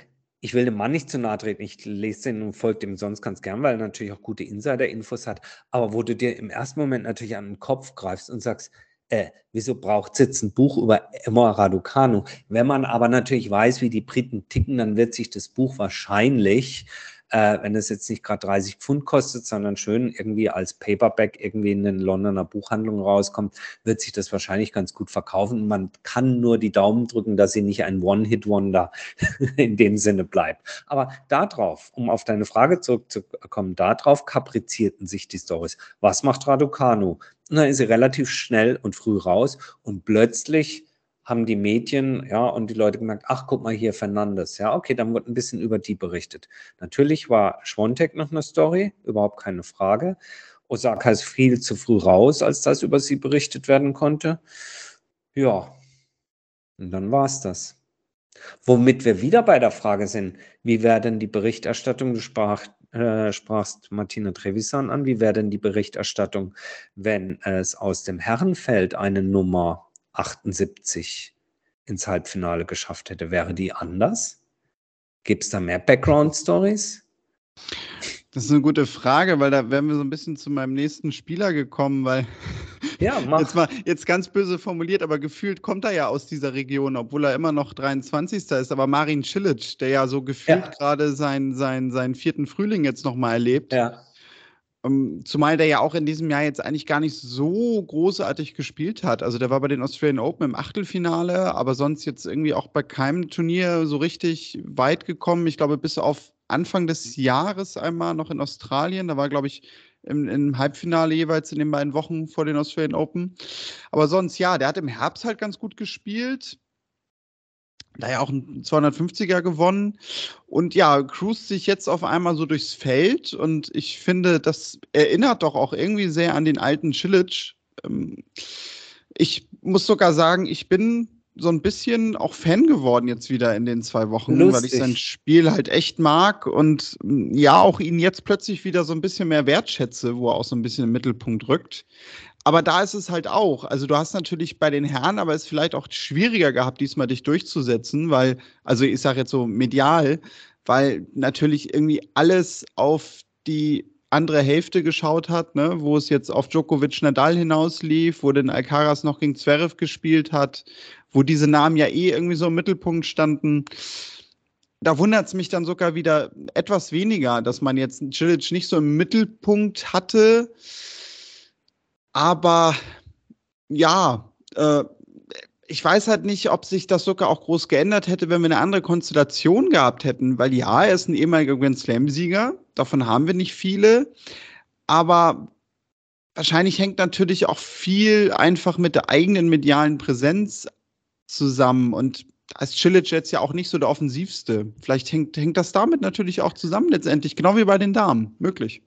S2: ich will dem Mann nicht zu nahe treten. Ich lese den und folge dem sonst ganz gern, weil er natürlich auch gute Insider-Infos hat. Aber wo du dir im ersten Moment natürlich an den Kopf greifst und sagst, äh, wieso braucht es jetzt ein Buch über Emma Raducanu? Wenn man aber natürlich weiß, wie die Briten ticken, dann wird sich das Buch wahrscheinlich äh, wenn es jetzt nicht gerade 30 Pfund kostet, sondern schön irgendwie als Paperback irgendwie in den Londoner Buchhandlungen rauskommt, wird sich das wahrscheinlich ganz gut verkaufen. Man kann nur die Daumen drücken, dass sie nicht ein One-Hit-Wonder in dem Sinne bleibt. Aber darauf, um auf deine Frage zurückzukommen, darauf kaprizierten sich die Stories. Was macht Raducanu? Na, ist sie relativ schnell und früh raus und plötzlich haben die Medien, ja, und die Leute gemerkt, ach, guck mal hier, Fernandes. Ja, okay, dann wird ein bisschen über die berichtet. Natürlich war Schwontek noch eine Story, überhaupt keine Frage. Osaka ist viel zu früh raus, als das über sie berichtet werden konnte. Ja, und dann war es das. Womit wir wieder bei der Frage sind, wie wäre denn die Berichterstattung, du sprach, äh, sprachst Martina Trevisan an, wie wäre denn die Berichterstattung, wenn es aus dem Herrenfeld eine Nummer 78 ins Halbfinale geschafft hätte, wäre die anders? Gibt es da mehr Background-Stories?
S1: Das ist eine gute Frage, weil da wären wir so ein bisschen zu meinem nächsten Spieler gekommen, weil ja, mach. jetzt mal jetzt ganz böse formuliert, aber gefühlt kommt er ja aus dieser Region, obwohl er immer noch 23. ist. Aber Marin Cilic, der ja so gefühlt ja. gerade seinen, seinen, seinen vierten Frühling jetzt nochmal erlebt. Ja. Ähm, zumal der ja auch in diesem Jahr jetzt eigentlich gar nicht so großartig gespielt hat. Also der war bei den Australian Open im Achtelfinale, aber sonst jetzt irgendwie auch bei keinem Turnier so richtig weit gekommen. Ich glaube, bis auf Anfang des Jahres einmal noch in Australien. Da war, glaube ich, im, im, Halbfinale jeweils in den beiden Wochen vor den Australian Open. Aber sonst, ja, der hat im Herbst halt ganz gut gespielt da ja auch ein 250er gewonnen und ja, cruist sich jetzt auf einmal so durchs Feld und ich finde, das erinnert doch auch irgendwie sehr an den alten Cilic. Ähm, ich muss sogar sagen, ich bin so ein bisschen auch Fan geworden jetzt wieder in den zwei Wochen, Lustig. weil ich sein Spiel halt echt mag und ja, auch ihn jetzt plötzlich wieder so ein bisschen mehr wertschätze, wo er auch so ein bisschen im Mittelpunkt rückt. Aber da ist es halt auch. Also du hast natürlich bei den Herren, aber es ist vielleicht auch schwieriger gehabt, diesmal dich durchzusetzen, weil, also ich sage jetzt so medial, weil natürlich irgendwie alles auf die andere Hälfte geschaut hat, ne, wo es jetzt auf Djokovic Nadal hinauslief, wo den Alcaraz noch gegen Zverev gespielt hat, wo diese Namen ja eh irgendwie so im Mittelpunkt standen. Da wundert es mich dann sogar wieder etwas weniger, dass man jetzt Cilic nicht so im Mittelpunkt hatte. Aber ja, äh, ich weiß halt nicht, ob sich das sogar auch groß geändert hätte, wenn wir eine andere Konstellation gehabt hätten, weil ja, er ist ein ehemaliger Grand Slam-Sieger, davon haben wir nicht viele, aber wahrscheinlich hängt natürlich auch viel einfach mit der eigenen medialen Präsenz zusammen. Und da ist Cilic jetzt ja auch nicht so der offensivste. Vielleicht hängt, hängt das damit natürlich auch zusammen letztendlich, genau wie bei den Damen, möglich.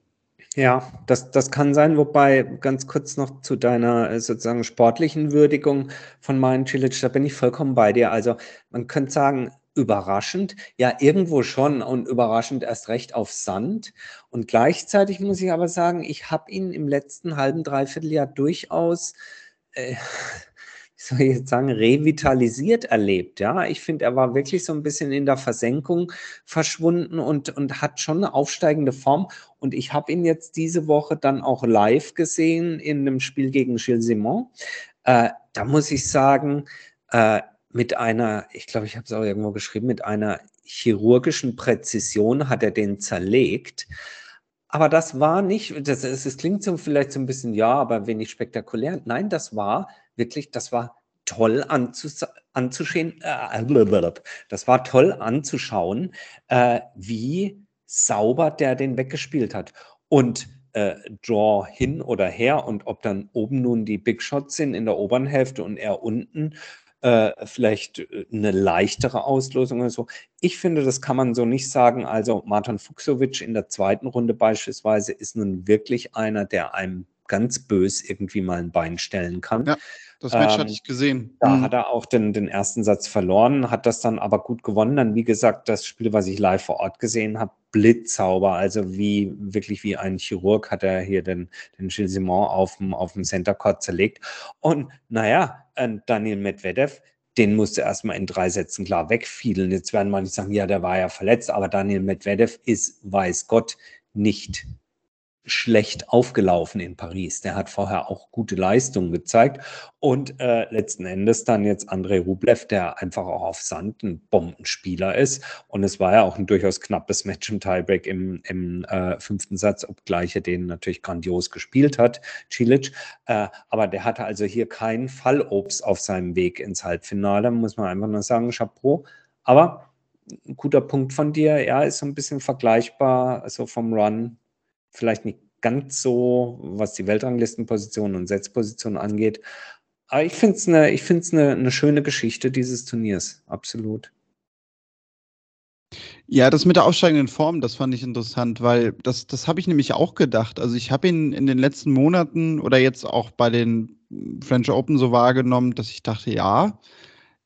S2: Ja, das, das kann sein, wobei ganz kurz noch zu deiner äh, sozusagen sportlichen Würdigung von Marin Cilic, da bin ich vollkommen bei dir. Also man könnte sagen, überraschend, ja irgendwo schon und überraschend erst recht auf Sand. Und gleichzeitig muss ich aber sagen, ich habe ihn im letzten halben, dreiviertel Jahr durchaus äh, soll ich jetzt sagen, revitalisiert erlebt. Ja, ich finde, er war wirklich so ein bisschen in der Versenkung verschwunden und, und hat schon eine aufsteigende Form. Und ich habe ihn jetzt diese Woche dann auch live gesehen in einem Spiel gegen Gilles Simon. Äh, da muss ich sagen, äh, mit einer, ich glaube, ich habe es auch irgendwo geschrieben, mit einer chirurgischen Präzision hat er den zerlegt. Aber das war nicht, das, das klingt so vielleicht so ein bisschen, ja, aber wenig spektakulär. Nein, das war wirklich, das war toll anzus äh, das war toll anzuschauen, äh, wie sauber der den weggespielt hat. Und äh, Draw hin oder her und ob dann oben nun die Big Shots sind in der oberen Hälfte und er unten, äh, vielleicht äh, eine leichtere Auslosung oder so. Ich finde, das kann man so nicht sagen. Also Martin Fuchsovic in der zweiten Runde beispielsweise ist nun wirklich einer, der einem ganz bös irgendwie mal ein Bein stellen kann. Ja.
S1: Das Match ähm, hatte ich gesehen.
S2: Da mhm. hat er auch den, den ersten Satz verloren, hat das dann aber gut gewonnen. Dann, wie gesagt, das Spiel, was ich live vor Ort gesehen habe, Blitzauber, also wie wirklich wie ein Chirurg hat er hier den, den Gilles Simon auf dem, auf dem Center Court zerlegt. Und naja, Daniel Medvedev, den musste erstmal in drei Sätzen klar wegfielen. Jetzt werden manche sagen, ja, der war ja verletzt, aber Daniel Medvedev ist, weiß Gott, nicht schlecht aufgelaufen in Paris. Der hat vorher auch gute Leistungen gezeigt. Und äh, letzten Endes dann jetzt Andrei Rublev, der einfach auch auf Sand ein Bombenspieler ist. Und es war ja auch ein durchaus knappes Match im Tiebreak im, im äh, fünften Satz, obgleich er den natürlich grandios gespielt hat, Cilic. Äh, aber der hatte also hier keinen Fallobst auf seinem Weg ins Halbfinale, muss man einfach nur sagen, Chapeau. Aber ein guter Punkt von dir, ja, ist so ein bisschen vergleichbar, also vom Run vielleicht nicht ganz so, was die Weltranglistenposition und Setzposition angeht. Aber ich finde es eine, ich find's eine, eine schöne Geschichte dieses Turniers, absolut.
S1: Ja, das mit der aufsteigenden Form, das fand ich interessant, weil das, das habe ich nämlich auch gedacht. Also ich habe ihn in den letzten Monaten oder jetzt auch bei den French Open so wahrgenommen, dass ich dachte, ja,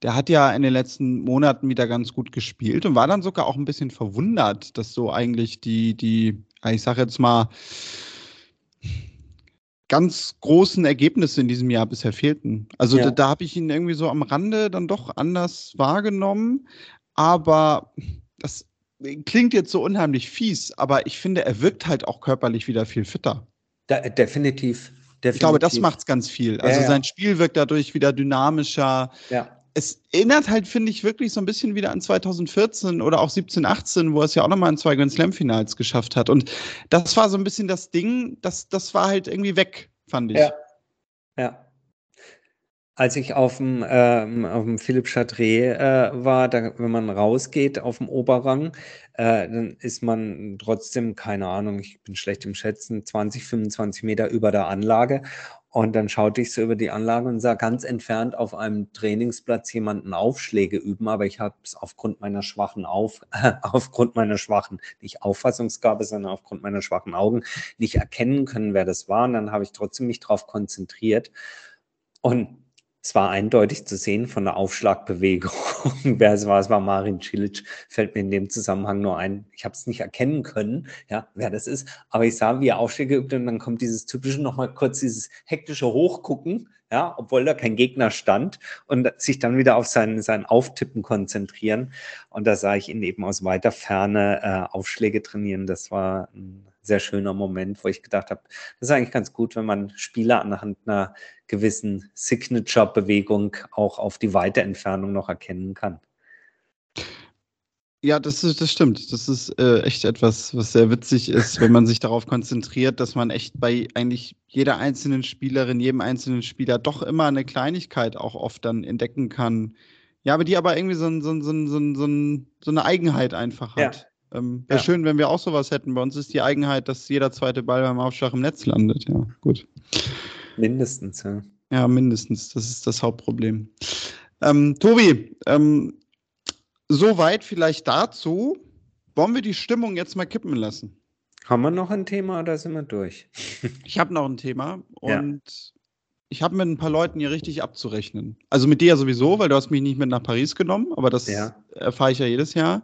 S1: der hat ja in den letzten Monaten wieder ganz gut gespielt und war dann sogar auch ein bisschen verwundert, dass so eigentlich die, die ich sage jetzt mal, ganz großen Ergebnisse in diesem Jahr bisher fehlten. Also ja. da, da habe ich ihn irgendwie so am Rande dann doch anders wahrgenommen. Aber das klingt jetzt so unheimlich fies, aber ich finde, er wirkt halt auch körperlich wieder viel fitter.
S2: Da, definitiv, definitiv.
S1: Ich glaube, das macht es ganz viel. Also ja, ja. sein Spiel wirkt dadurch wieder dynamischer. Ja es erinnert halt, finde ich, wirklich so ein bisschen wieder an 2014 oder auch 17, 18, wo er es ja auch nochmal in zwei Grand Slam-Finals geschafft hat. Und das war so ein bisschen das Ding, das, das war halt irgendwie weg, fand ich.
S2: Ja. ja. Als ich auf dem, ähm, auf dem Philipp Chatré äh, war, da, wenn man rausgeht auf dem Oberrang, äh, dann ist man trotzdem, keine Ahnung, ich bin schlecht im Schätzen, 20, 25 Meter über der Anlage. Und dann schaute ich so über die Anlage und sah ganz entfernt auf einem Trainingsplatz jemanden Aufschläge üben, aber ich habe es aufgrund meiner schwachen Auf, äh, aufgrund meiner schwachen, nicht Auffassungsgabe, sondern aufgrund meiner schwachen Augen nicht erkennen können, wer das war. Und dann habe ich trotzdem mich darauf konzentriert. Und es war eindeutig zu sehen von der Aufschlagbewegung, wer es war. Es war Marin Cilic, fällt mir in dem Zusammenhang nur ein. Ich habe es nicht erkennen können, ja, wer das ist, aber ich sah, wie er Aufschläge übte und dann kommt dieses typische nochmal kurz dieses hektische Hochgucken, ja, obwohl da kein Gegner stand und sich dann wieder auf sein, sein Auftippen konzentrieren. Und da sah ich ihn eben aus weiter Ferne äh, Aufschläge trainieren. Das war ein sehr schöner Moment, wo ich gedacht habe, das ist eigentlich ganz gut, wenn man Spieler anhand einer gewissen Signature-Bewegung auch auf die weite Entfernung noch erkennen kann.
S1: Ja, das, ist, das stimmt. Das ist äh, echt etwas, was sehr witzig ist, wenn man sich darauf konzentriert, dass man echt bei eigentlich jeder einzelnen Spielerin, jedem einzelnen Spieler doch immer eine Kleinigkeit auch oft dann entdecken kann. Ja, aber die aber irgendwie so, so, so, so, so eine Eigenheit einfach hat. Ja. Ähm, Wäre ja. schön, wenn wir auch sowas hätten. Bei uns ist die Eigenheit, dass jeder zweite Ball beim Aufschlag im Netz landet. Ja, gut.
S2: Mindestens, ja.
S1: Ja, mindestens. Das ist das Hauptproblem. Ähm, Tobi, ähm, soweit vielleicht dazu. Wollen wir die Stimmung jetzt mal kippen lassen?
S2: Haben wir noch ein Thema oder sind wir durch?
S1: ich habe noch ein Thema und ja. ich habe mit ein paar Leuten hier richtig abzurechnen. Also mit dir ja sowieso, weil du hast mich nicht mit nach Paris genommen, aber das ja. erfahre ich ja jedes Jahr.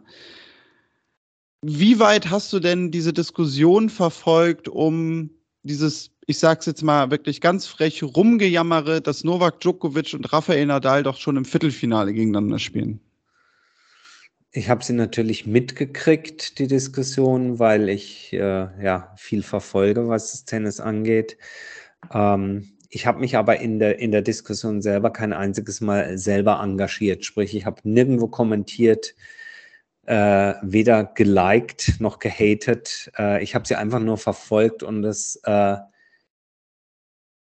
S1: Wie weit hast du denn diese Diskussion verfolgt um dieses ich sag's jetzt mal wirklich ganz frech, rumgejammere, dass Novak Djokovic und Rafael Nadal doch schon im Viertelfinale gegeneinander spielen?
S2: Ich habe sie natürlich mitgekriegt, die Diskussion, weil ich äh, ja viel verfolge, was das Tennis angeht. Ähm, ich habe mich aber in der, in der Diskussion selber kein einziges Mal selber engagiert. Sprich, ich habe nirgendwo kommentiert, äh, weder geliked noch gehatet. Äh, ich habe sie einfach nur verfolgt und es äh,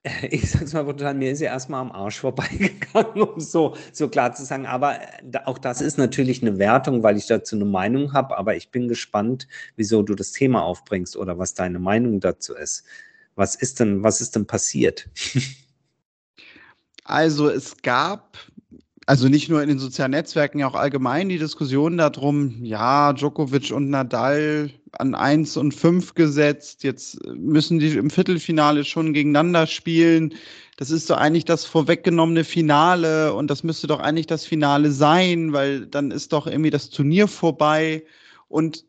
S2: ich sag's mal brutal, mir ist ja erstmal am Arsch vorbeigegangen, um so, so klar zu sagen. Aber äh, auch das ist natürlich eine Wertung, weil ich dazu eine Meinung habe. Aber ich bin gespannt, wieso du das Thema aufbringst oder was deine Meinung dazu ist. Was ist denn, was ist denn passiert?
S1: Also es gab also nicht nur in den sozialen Netzwerken, ja auch allgemein die Diskussion darum, ja, Djokovic und Nadal an 1 und 5 gesetzt, jetzt müssen die im Viertelfinale schon gegeneinander spielen. Das ist doch eigentlich das vorweggenommene Finale und das müsste doch eigentlich das Finale sein, weil dann ist doch irgendwie das Turnier vorbei. Und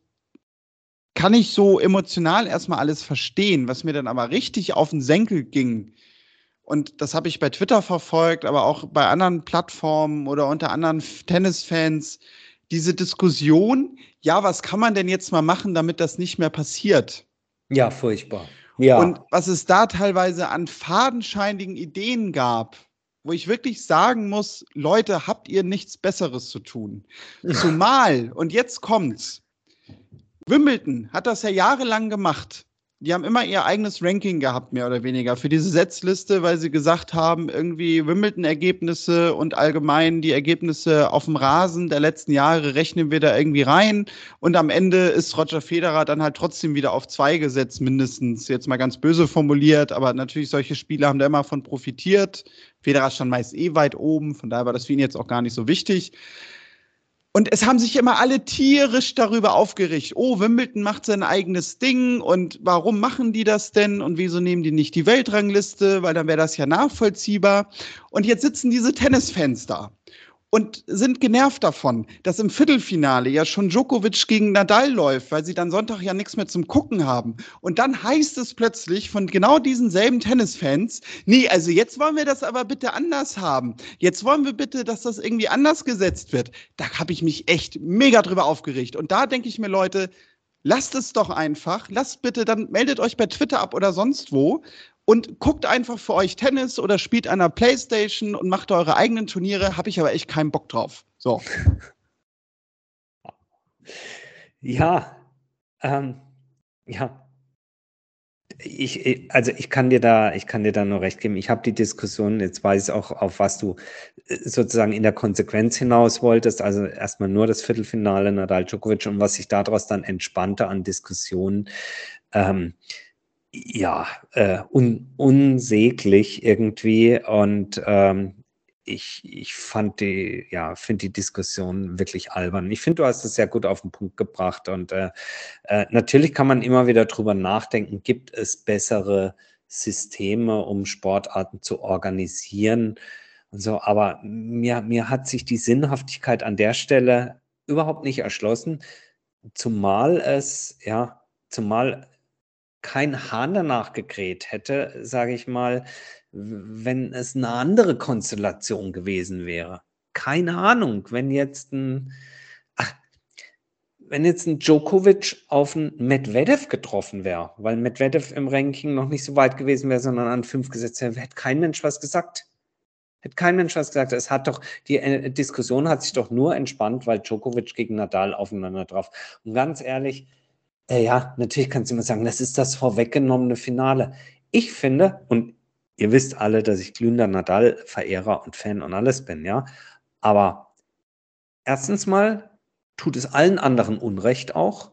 S1: kann ich so emotional erstmal alles verstehen, was mir dann aber richtig auf den Senkel ging, und das habe ich bei Twitter verfolgt, aber auch bei anderen Plattformen oder unter anderen Tennisfans, diese Diskussion, ja, was kann man denn jetzt mal machen, damit das nicht mehr passiert?
S2: Ja, furchtbar.
S1: Ja. Und was es da teilweise an fadenscheinigen Ideen gab, wo ich wirklich sagen muss, Leute, habt ihr nichts Besseres zu tun? Zumal, und jetzt kommt's, Wimbledon hat das ja jahrelang gemacht die haben immer ihr eigenes Ranking gehabt, mehr oder weniger, für diese Setzliste, weil sie gesagt haben, irgendwie Wimbledon-Ergebnisse und allgemein die Ergebnisse auf dem Rasen der letzten Jahre rechnen wir da irgendwie rein. Und am Ende ist Roger Federer dann halt trotzdem wieder auf zwei gesetzt, mindestens. Jetzt mal ganz böse formuliert, aber natürlich solche Spiele haben da immer von profitiert. Federer stand meist eh weit oben, von daher war das für ihn jetzt auch gar nicht so wichtig. Und es haben sich immer alle tierisch darüber aufgeregt. Oh, Wimbledon macht sein eigenes Ding und warum machen die das denn und wieso nehmen die nicht die Weltrangliste, weil dann wäre das ja nachvollziehbar. Und jetzt sitzen diese Tennisfans da und sind genervt davon, dass im Viertelfinale ja schon Djokovic gegen Nadal läuft, weil sie dann Sonntag ja nichts mehr zum Gucken haben. Und dann heißt es plötzlich von genau diesen selben Tennisfans, nee, also jetzt wollen wir das aber bitte anders haben. Jetzt wollen wir bitte, dass das irgendwie anders gesetzt wird. Da habe ich mich echt mega drüber aufgeregt. Und da denke ich mir, Leute, lasst es doch einfach. Lasst bitte, dann meldet euch bei Twitter ab oder sonst wo und guckt einfach für euch Tennis oder spielt an der Playstation und macht eure eigenen Turniere. Habe ich aber echt keinen Bock drauf. So.
S2: Ja, ähm, ja. Ich, also ich kann dir da, ich kann dir da nur recht geben. Ich habe die Diskussion, jetzt weiß ich auch, auf was du äh, sozusagen in der Konsequenz hinaus wolltest. Also erstmal nur das Viertelfinale Nadal Djokovic und was sich daraus dann entspannte an Diskussionen. Ähm, ja, äh, un, unsäglich irgendwie. Und ähm, ich, ich fand die, ja, finde die Diskussion wirklich albern. Ich finde, du hast es sehr gut auf den Punkt gebracht. Und äh, äh, natürlich kann man immer wieder drüber nachdenken, gibt es bessere Systeme, um Sportarten zu organisieren und so. Aber mir, mir hat sich die Sinnhaftigkeit an der Stelle überhaupt nicht erschlossen, zumal es, ja, zumal kein Hahn danach gekräht hätte, sage ich mal, wenn es eine andere Konstellation gewesen wäre. Keine Ahnung, wenn jetzt ein, ach, wenn jetzt ein Djokovic auf einen Medvedev getroffen wäre, weil Medvedev im Ranking noch nicht so weit gewesen wäre, sondern an fünf gesetzt wäre, hätte kein Mensch was gesagt. Hätte kein Mensch was gesagt. Es hat doch, die äh, Diskussion hat sich doch nur entspannt, weil Djokovic gegen Nadal aufeinander drauf. Und ganz ehrlich, ja, natürlich kannst du immer sagen, das ist das vorweggenommene Finale. Ich finde, und ihr wisst alle, dass ich glühender Nadal-Verehrer und Fan und alles bin, ja. Aber erstens mal tut es allen anderen Unrecht auch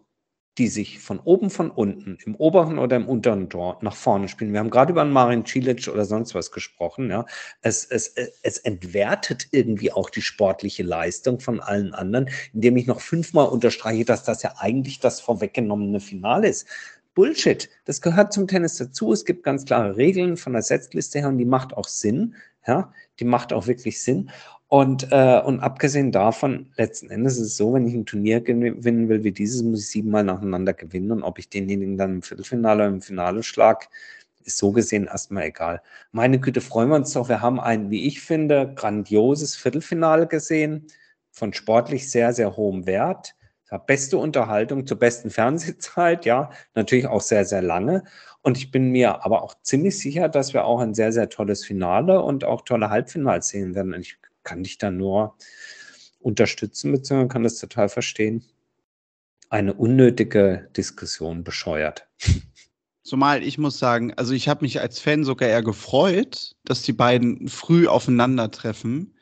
S2: die sich von oben, von unten, im oberen oder im unteren Tor nach vorne spielen. Wir haben gerade über einen Marin Cilic oder sonst was gesprochen. Ja. Es, es, es entwertet irgendwie auch die sportliche Leistung von allen anderen, indem ich noch fünfmal unterstreiche, dass das ja eigentlich das vorweggenommene Finale ist. Bullshit. Das gehört zum Tennis dazu. Es gibt ganz klare Regeln von der Setzliste her und die macht auch Sinn. Ja, die macht auch wirklich Sinn. Und, äh, und abgesehen davon, letzten Endes ist es so, wenn ich ein Turnier gewinnen will wie dieses, muss ich siebenmal nacheinander gewinnen. Und ob ich denjenigen dann im Viertelfinale oder im Finale schlag, ist so gesehen erstmal egal. Meine Güte, freuen wir uns doch. Wir haben ein, wie ich finde, grandioses Viertelfinale gesehen, von sportlich sehr, sehr hohem Wert. Beste Unterhaltung zur besten Fernsehzeit, ja, natürlich auch sehr, sehr lange. Und ich bin mir aber auch ziemlich sicher, dass wir auch ein sehr, sehr tolles Finale und auch tolle Halbfinale sehen werden. Und ich kann dich da nur unterstützen, beziehungsweise kann das total verstehen. Eine unnötige Diskussion bescheuert.
S1: Zumal ich muss sagen, also ich habe mich als Fan sogar eher gefreut, dass die beiden früh aufeinandertreffen.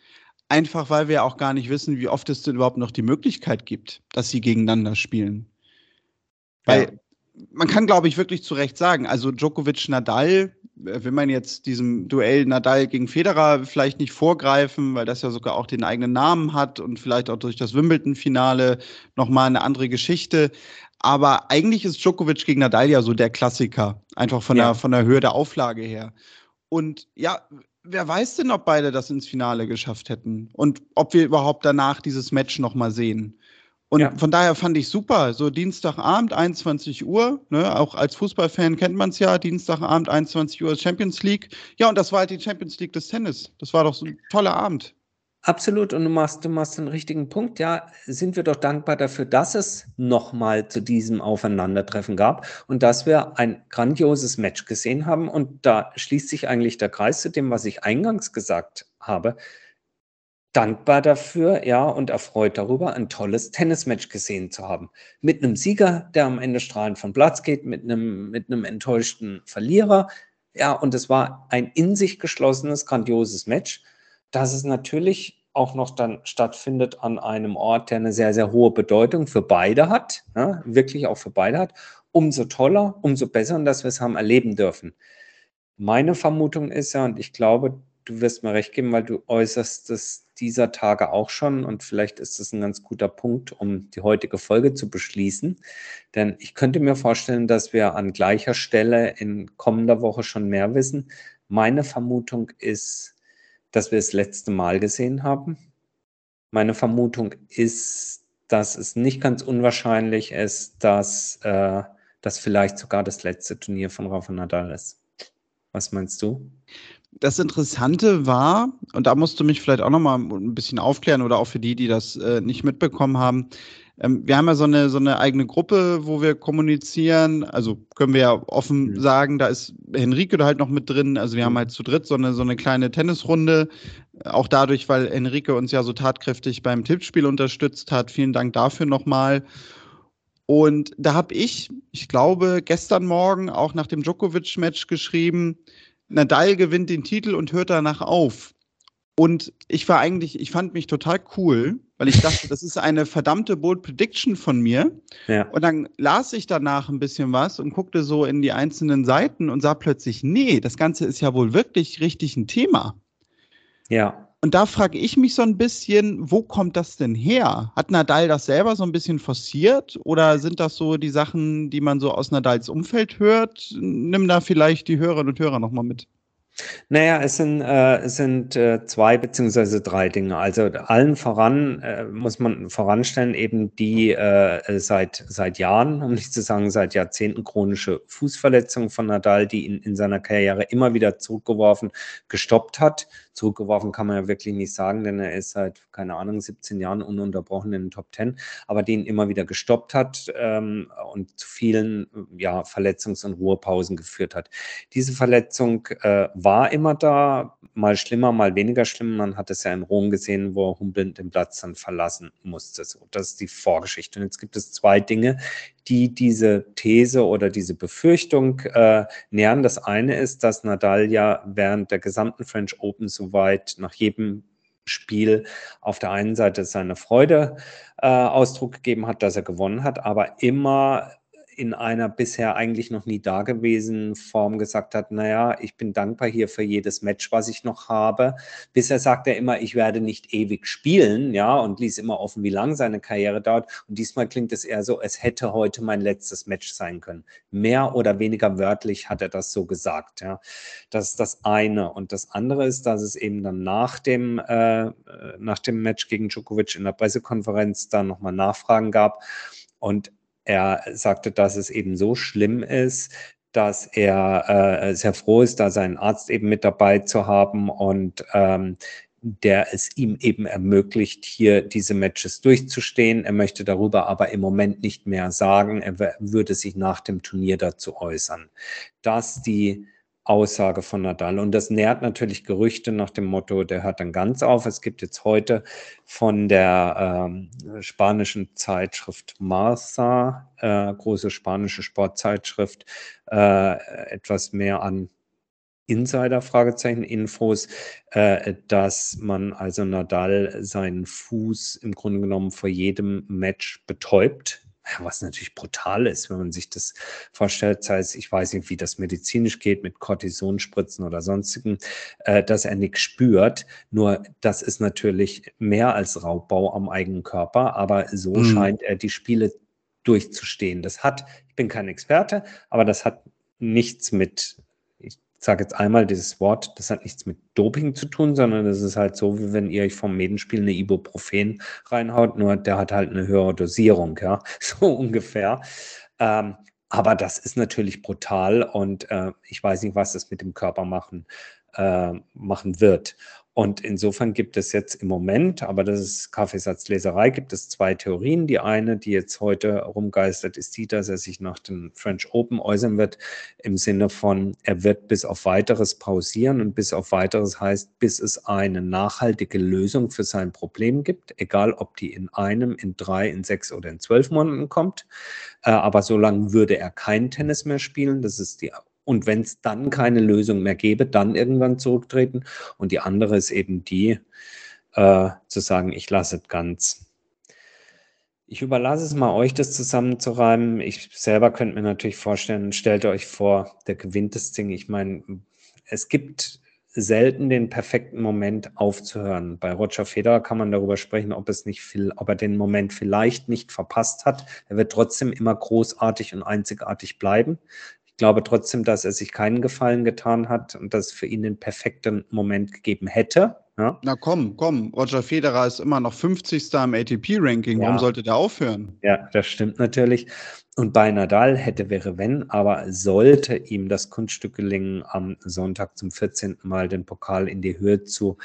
S1: Einfach weil wir auch gar nicht wissen, wie oft es denn überhaupt noch die Möglichkeit gibt, dass sie gegeneinander spielen. Weil ja. man kann, glaube ich, wirklich zu Recht sagen, also Djokovic Nadal, will man jetzt diesem Duell Nadal gegen Federer vielleicht nicht vorgreifen, weil das ja sogar auch den eigenen Namen hat und vielleicht auch durch das Wimbledon-Finale nochmal eine andere Geschichte. Aber eigentlich ist Djokovic gegen Nadal ja so der Klassiker, einfach von, ja. der, von der Höhe der Auflage her. Und ja, wer weiß denn, ob beide das ins Finale geschafft hätten und ob wir überhaupt danach dieses Match nochmal sehen. Und ja. von daher fand ich super, so Dienstagabend, 21 Uhr, ne, auch als Fußballfan kennt man es ja, Dienstagabend, 21 Uhr Champions League. Ja, und das war halt die Champions League des Tennis. Das war doch so ein toller Abend.
S2: Absolut, und du machst, du machst einen richtigen Punkt. Ja, sind wir doch dankbar dafür, dass es nochmal zu diesem Aufeinandertreffen gab und dass wir ein grandioses Match gesehen haben. Und da schließt sich eigentlich der Kreis zu dem, was ich eingangs gesagt habe. Dankbar dafür, ja, und erfreut darüber, ein tolles Tennismatch gesehen zu haben. Mit einem Sieger, der am Ende strahlend vom Platz geht, mit einem, mit einem enttäuschten Verlierer. Ja, und es war ein in sich geschlossenes, grandioses Match dass es natürlich auch noch dann stattfindet an einem Ort, der eine sehr, sehr hohe Bedeutung für beide hat, ja, wirklich auch für beide hat, umso toller, umso besser und dass wir es haben erleben dürfen. Meine Vermutung ist ja, und ich glaube, du wirst mir recht geben, weil du äußerst es dieser Tage auch schon und vielleicht ist es ein ganz guter Punkt, um die heutige Folge zu beschließen. Denn ich könnte mir vorstellen, dass wir an gleicher Stelle in kommender Woche schon mehr wissen. Meine Vermutung ist, dass wir das letzte Mal gesehen haben. Meine Vermutung ist, dass es nicht ganz unwahrscheinlich ist, dass äh, das vielleicht sogar das letzte Turnier von Rafa Nadal ist. Was meinst du?
S1: Das Interessante war, und da musst du mich vielleicht auch noch mal ein bisschen aufklären oder auch für die, die das äh, nicht mitbekommen haben, ähm, wir haben ja so eine, so eine eigene Gruppe, wo wir kommunizieren. Also können wir ja offen mhm. sagen, da ist Henrike da halt noch mit drin. Also wir haben mhm. halt zu dritt so eine, so eine kleine Tennisrunde. Auch dadurch, weil Henrike uns ja so tatkräftig beim Tippspiel unterstützt hat. Vielen Dank dafür nochmal. Und da habe ich, ich glaube, gestern Morgen auch nach dem Djokovic-Match geschrieben, Nadal gewinnt den Titel und hört danach auf. Und ich war eigentlich, ich fand mich total cool, weil ich dachte, das ist eine verdammte Bold Prediction von mir. Ja. Und dann las ich danach ein bisschen was und guckte so in die einzelnen Seiten und sah plötzlich, nee, das Ganze ist ja wohl wirklich richtig ein Thema. Ja. Und da frage ich mich so ein bisschen, wo kommt das denn her? Hat Nadal das selber so ein bisschen forciert oder sind das so die Sachen, die man so aus Nadals Umfeld hört? Nimm da vielleicht die Hörerinnen und Hörer nochmal mit.
S2: Naja, es sind, äh, es sind äh, zwei beziehungsweise drei Dinge. Also allen voran äh, muss man voranstellen, eben die äh, seit, seit Jahren, um nicht zu sagen seit Jahrzehnten chronische Fußverletzung von Nadal, die ihn in seiner Karriere immer wieder zurückgeworfen, gestoppt hat zurückgeworfen kann man ja wirklich nicht sagen, denn er ist seit, keine Ahnung, 17 Jahren ununterbrochen in den Top 10, aber den immer wieder gestoppt hat ähm, und zu vielen ja, Verletzungs- und Ruhepausen geführt hat. Diese Verletzung äh, war immer da, mal schlimmer, mal weniger schlimm. Man hat es ja in Rom gesehen, wo Humboldt den Platz dann verlassen musste. So, das ist die Vorgeschichte. Und jetzt gibt es zwei Dinge, die diese These oder diese Befürchtung äh, nähern. Das eine ist, dass Nadal ja während der gesamten French Open soweit nach jedem Spiel auf der einen Seite seine Freude äh, Ausdruck gegeben hat, dass er gewonnen hat, aber immer in einer bisher eigentlich noch nie dagewesenen Form gesagt hat, naja, ich bin dankbar hier für jedes Match, was ich noch habe. Bisher sagt er immer, ich werde nicht ewig spielen, ja, und ließ immer offen, wie lang seine Karriere dauert. Und diesmal klingt es eher so, es hätte heute mein letztes Match sein können. Mehr oder weniger wörtlich hat er das so gesagt, ja. Das ist das eine. Und das andere ist, dass es eben dann nach dem, äh, nach dem Match gegen Djokovic in der Pressekonferenz dann nochmal Nachfragen gab. Und er sagte, dass es eben so schlimm ist, dass er äh, sehr froh ist, da seinen Arzt eben mit dabei zu haben und ähm, der es ihm eben ermöglicht, hier diese Matches durchzustehen. Er möchte darüber aber im Moment nicht mehr sagen. Er würde sich nach dem Turnier dazu äußern. Dass die Aussage von Nadal. Und das nährt natürlich Gerüchte nach dem Motto, der hört dann ganz auf. Es gibt jetzt heute von der ähm, spanischen Zeitschrift Marsa, äh, große spanische Sportzeitschrift, äh, etwas mehr an Insider, Fragezeichen, Infos, äh, dass man also Nadal seinen Fuß im Grunde genommen vor jedem Match betäubt was natürlich brutal ist, wenn man sich das vorstellt, sei es, ich weiß nicht, wie das medizinisch geht mit Cortisonspritzen oder sonstigen, äh, dass er nichts spürt. Nur das ist natürlich mehr als Raubbau am eigenen Körper, aber so mhm. scheint er die Spiele durchzustehen. Das hat, ich bin kein Experte, aber das hat nichts mit sage jetzt einmal dieses Wort, das hat nichts mit Doping zu tun, sondern es ist halt so, wie wenn ihr euch vom Medenspiel eine Ibuprofen reinhaut, nur der hat halt eine höhere Dosierung, ja, so ungefähr. Ähm, aber das ist natürlich brutal und äh, ich weiß nicht, was das mit dem Körper machen, äh, machen wird. Und insofern gibt es jetzt im Moment, aber das ist Kaffeesatzleserei, gibt es zwei Theorien. Die eine, die jetzt heute rumgeistert, ist die, dass er sich nach den French Open äußern wird, im Sinne von, er wird bis auf weiteres pausieren und bis auf weiteres heißt, bis es eine nachhaltige Lösung für sein Problem gibt, egal ob die in einem, in drei, in sechs oder in zwölf Monaten kommt. Äh, aber solange würde er kein Tennis mehr spielen. Das ist die und wenn es dann keine Lösung mehr gäbe, dann irgendwann zurücktreten. Und die andere ist eben die, äh, zu sagen, ich lasse es ganz. Ich überlasse es mal euch, das zusammenzureimen. Ich selber könnte mir natürlich vorstellen, stellt euch vor, der gewinnt das Ding. Ich meine, es gibt selten den perfekten Moment aufzuhören. Bei Roger Federer kann man darüber sprechen, ob es nicht viel, ob er den Moment vielleicht nicht verpasst hat. Er wird trotzdem immer großartig und einzigartig bleiben glaube trotzdem, dass er sich keinen Gefallen getan hat und dass es für ihn den perfekten Moment gegeben hätte.
S1: Ja. Na komm, komm, Roger Federer ist immer noch 50. im ATP-Ranking. Ja. Warum sollte der aufhören?
S2: Ja, das stimmt natürlich. Und bei Nadal hätte, wäre, wenn, aber sollte ihm das Kunststück gelingen, am Sonntag zum 14. Mal den Pokal in die Höhe zu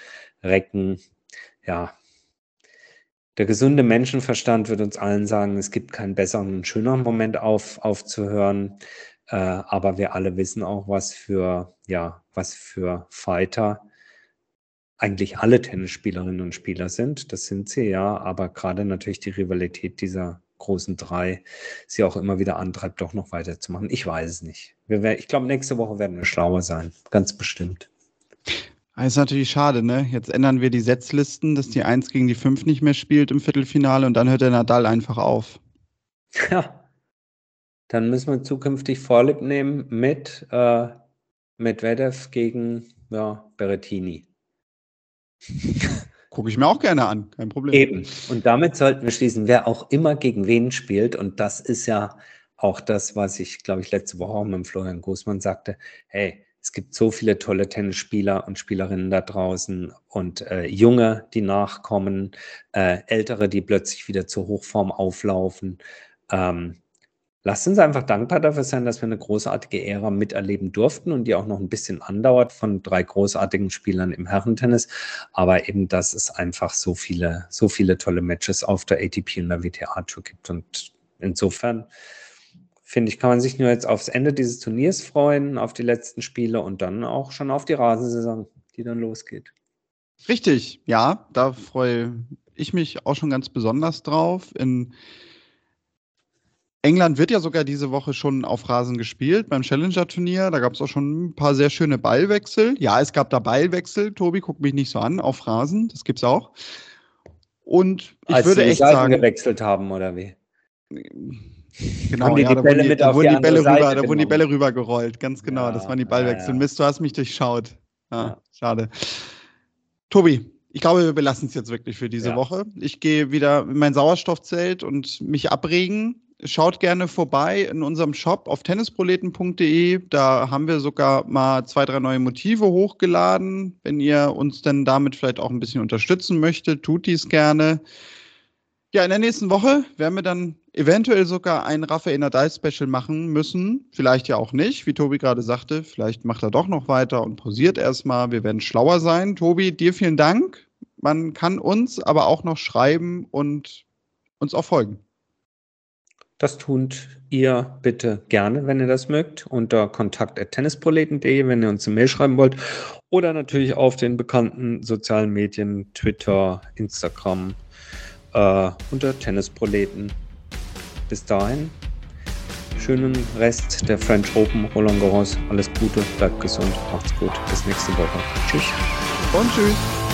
S2: recken, ja, der gesunde Menschenverstand wird uns allen sagen, es gibt keinen besseren und schöneren Moment auf, aufzuhören. Äh, aber wir alle wissen auch, was für, ja, was für Fighter eigentlich alle Tennisspielerinnen und Spieler sind. Das sind sie ja, aber gerade natürlich die Rivalität dieser großen drei sie auch immer wieder antreibt, doch noch weiterzumachen. Ich weiß es nicht. Wir, ich glaube, nächste Woche werden wir schlauer sein. Ganz bestimmt.
S1: Das ist natürlich schade, ne? Jetzt ändern wir die Setzlisten, dass die 1 gegen die 5 nicht mehr spielt im Viertelfinale und dann hört der Nadal einfach auf.
S2: Ja, dann müssen wir zukünftig Vorlieb nehmen mit äh, Medvedev gegen ja, Berrettini.
S1: Gucke ich mir auch gerne an, kein Problem.
S2: Eben. Und damit sollten wir schließen, wer auch immer gegen wen spielt. Und das ist ja auch das, was ich, glaube ich, letzte Woche auch mit Florian Großmann sagte. Hey, es gibt so viele tolle Tennisspieler und Spielerinnen da draußen und äh, Junge, die nachkommen, äh, Ältere, die plötzlich wieder zur Hochform auflaufen. Ähm, Lasst uns einfach dankbar dafür sein, dass wir eine großartige Ära miterleben durften und die auch noch ein bisschen andauert von drei großartigen Spielern im Herrentennis. Aber eben, dass es einfach so viele, so viele tolle Matches auf der ATP und der WTA Tour gibt. Und insofern finde ich, kann man sich nur jetzt aufs Ende dieses Turniers freuen, auf die letzten Spiele und dann auch schon auf die Rasensaison, die dann losgeht.
S1: Richtig, ja, da freue ich mich auch schon ganz besonders drauf. In England wird ja sogar diese Woche schon auf Rasen gespielt beim Challenger-Turnier. Da gab es auch schon ein paar sehr schöne Ballwechsel. Ja, es gab da Ballwechsel. Tobi, guck mich nicht so an, auf Rasen. Das gibt's auch. Und ich Als würde echt Seiten sagen.
S2: gewechselt haben, oder wie?
S1: Genau, haben die, ja, die Bälle die, mit da wurden die, die Bälle rüber, Da wurden die Bälle rübergerollt. Ganz genau, ja, das waren die Ballwechsel. Ja, Mist, du hast mich durchschaut. Ja, Schade. Tobi, ich glaube, wir belassen es jetzt wirklich für diese Woche. Ich gehe wieder in mein Sauerstoffzelt und mich abregen schaut gerne vorbei in unserem Shop auf tennisproleten.de. Da haben wir sogar mal zwei, drei neue Motive hochgeladen. Wenn ihr uns denn damit vielleicht auch ein bisschen unterstützen möchtet, tut dies gerne. Ja, in der nächsten Woche werden wir dann eventuell sogar ein Raphael Nadal Special machen müssen. Vielleicht ja auch nicht, wie Tobi gerade sagte. Vielleicht macht er doch noch weiter und pausiert erstmal. Wir werden schlauer sein. Tobi, dir vielen Dank. Man kann uns aber auch noch schreiben und uns auch folgen.
S2: Das tut ihr bitte gerne, wenn ihr das mögt, unter kontakt.tennisproleten.de, wenn ihr uns eine Mail schreiben wollt. Oder natürlich auf den bekannten sozialen Medien, Twitter, Instagram, äh, unter Tennisproleten. Bis dahin, schönen Rest der French Open, Roland Garros. Alles Gute, bleibt gesund, macht's gut. Bis nächste Woche. Tschüss.
S1: Und tschüss.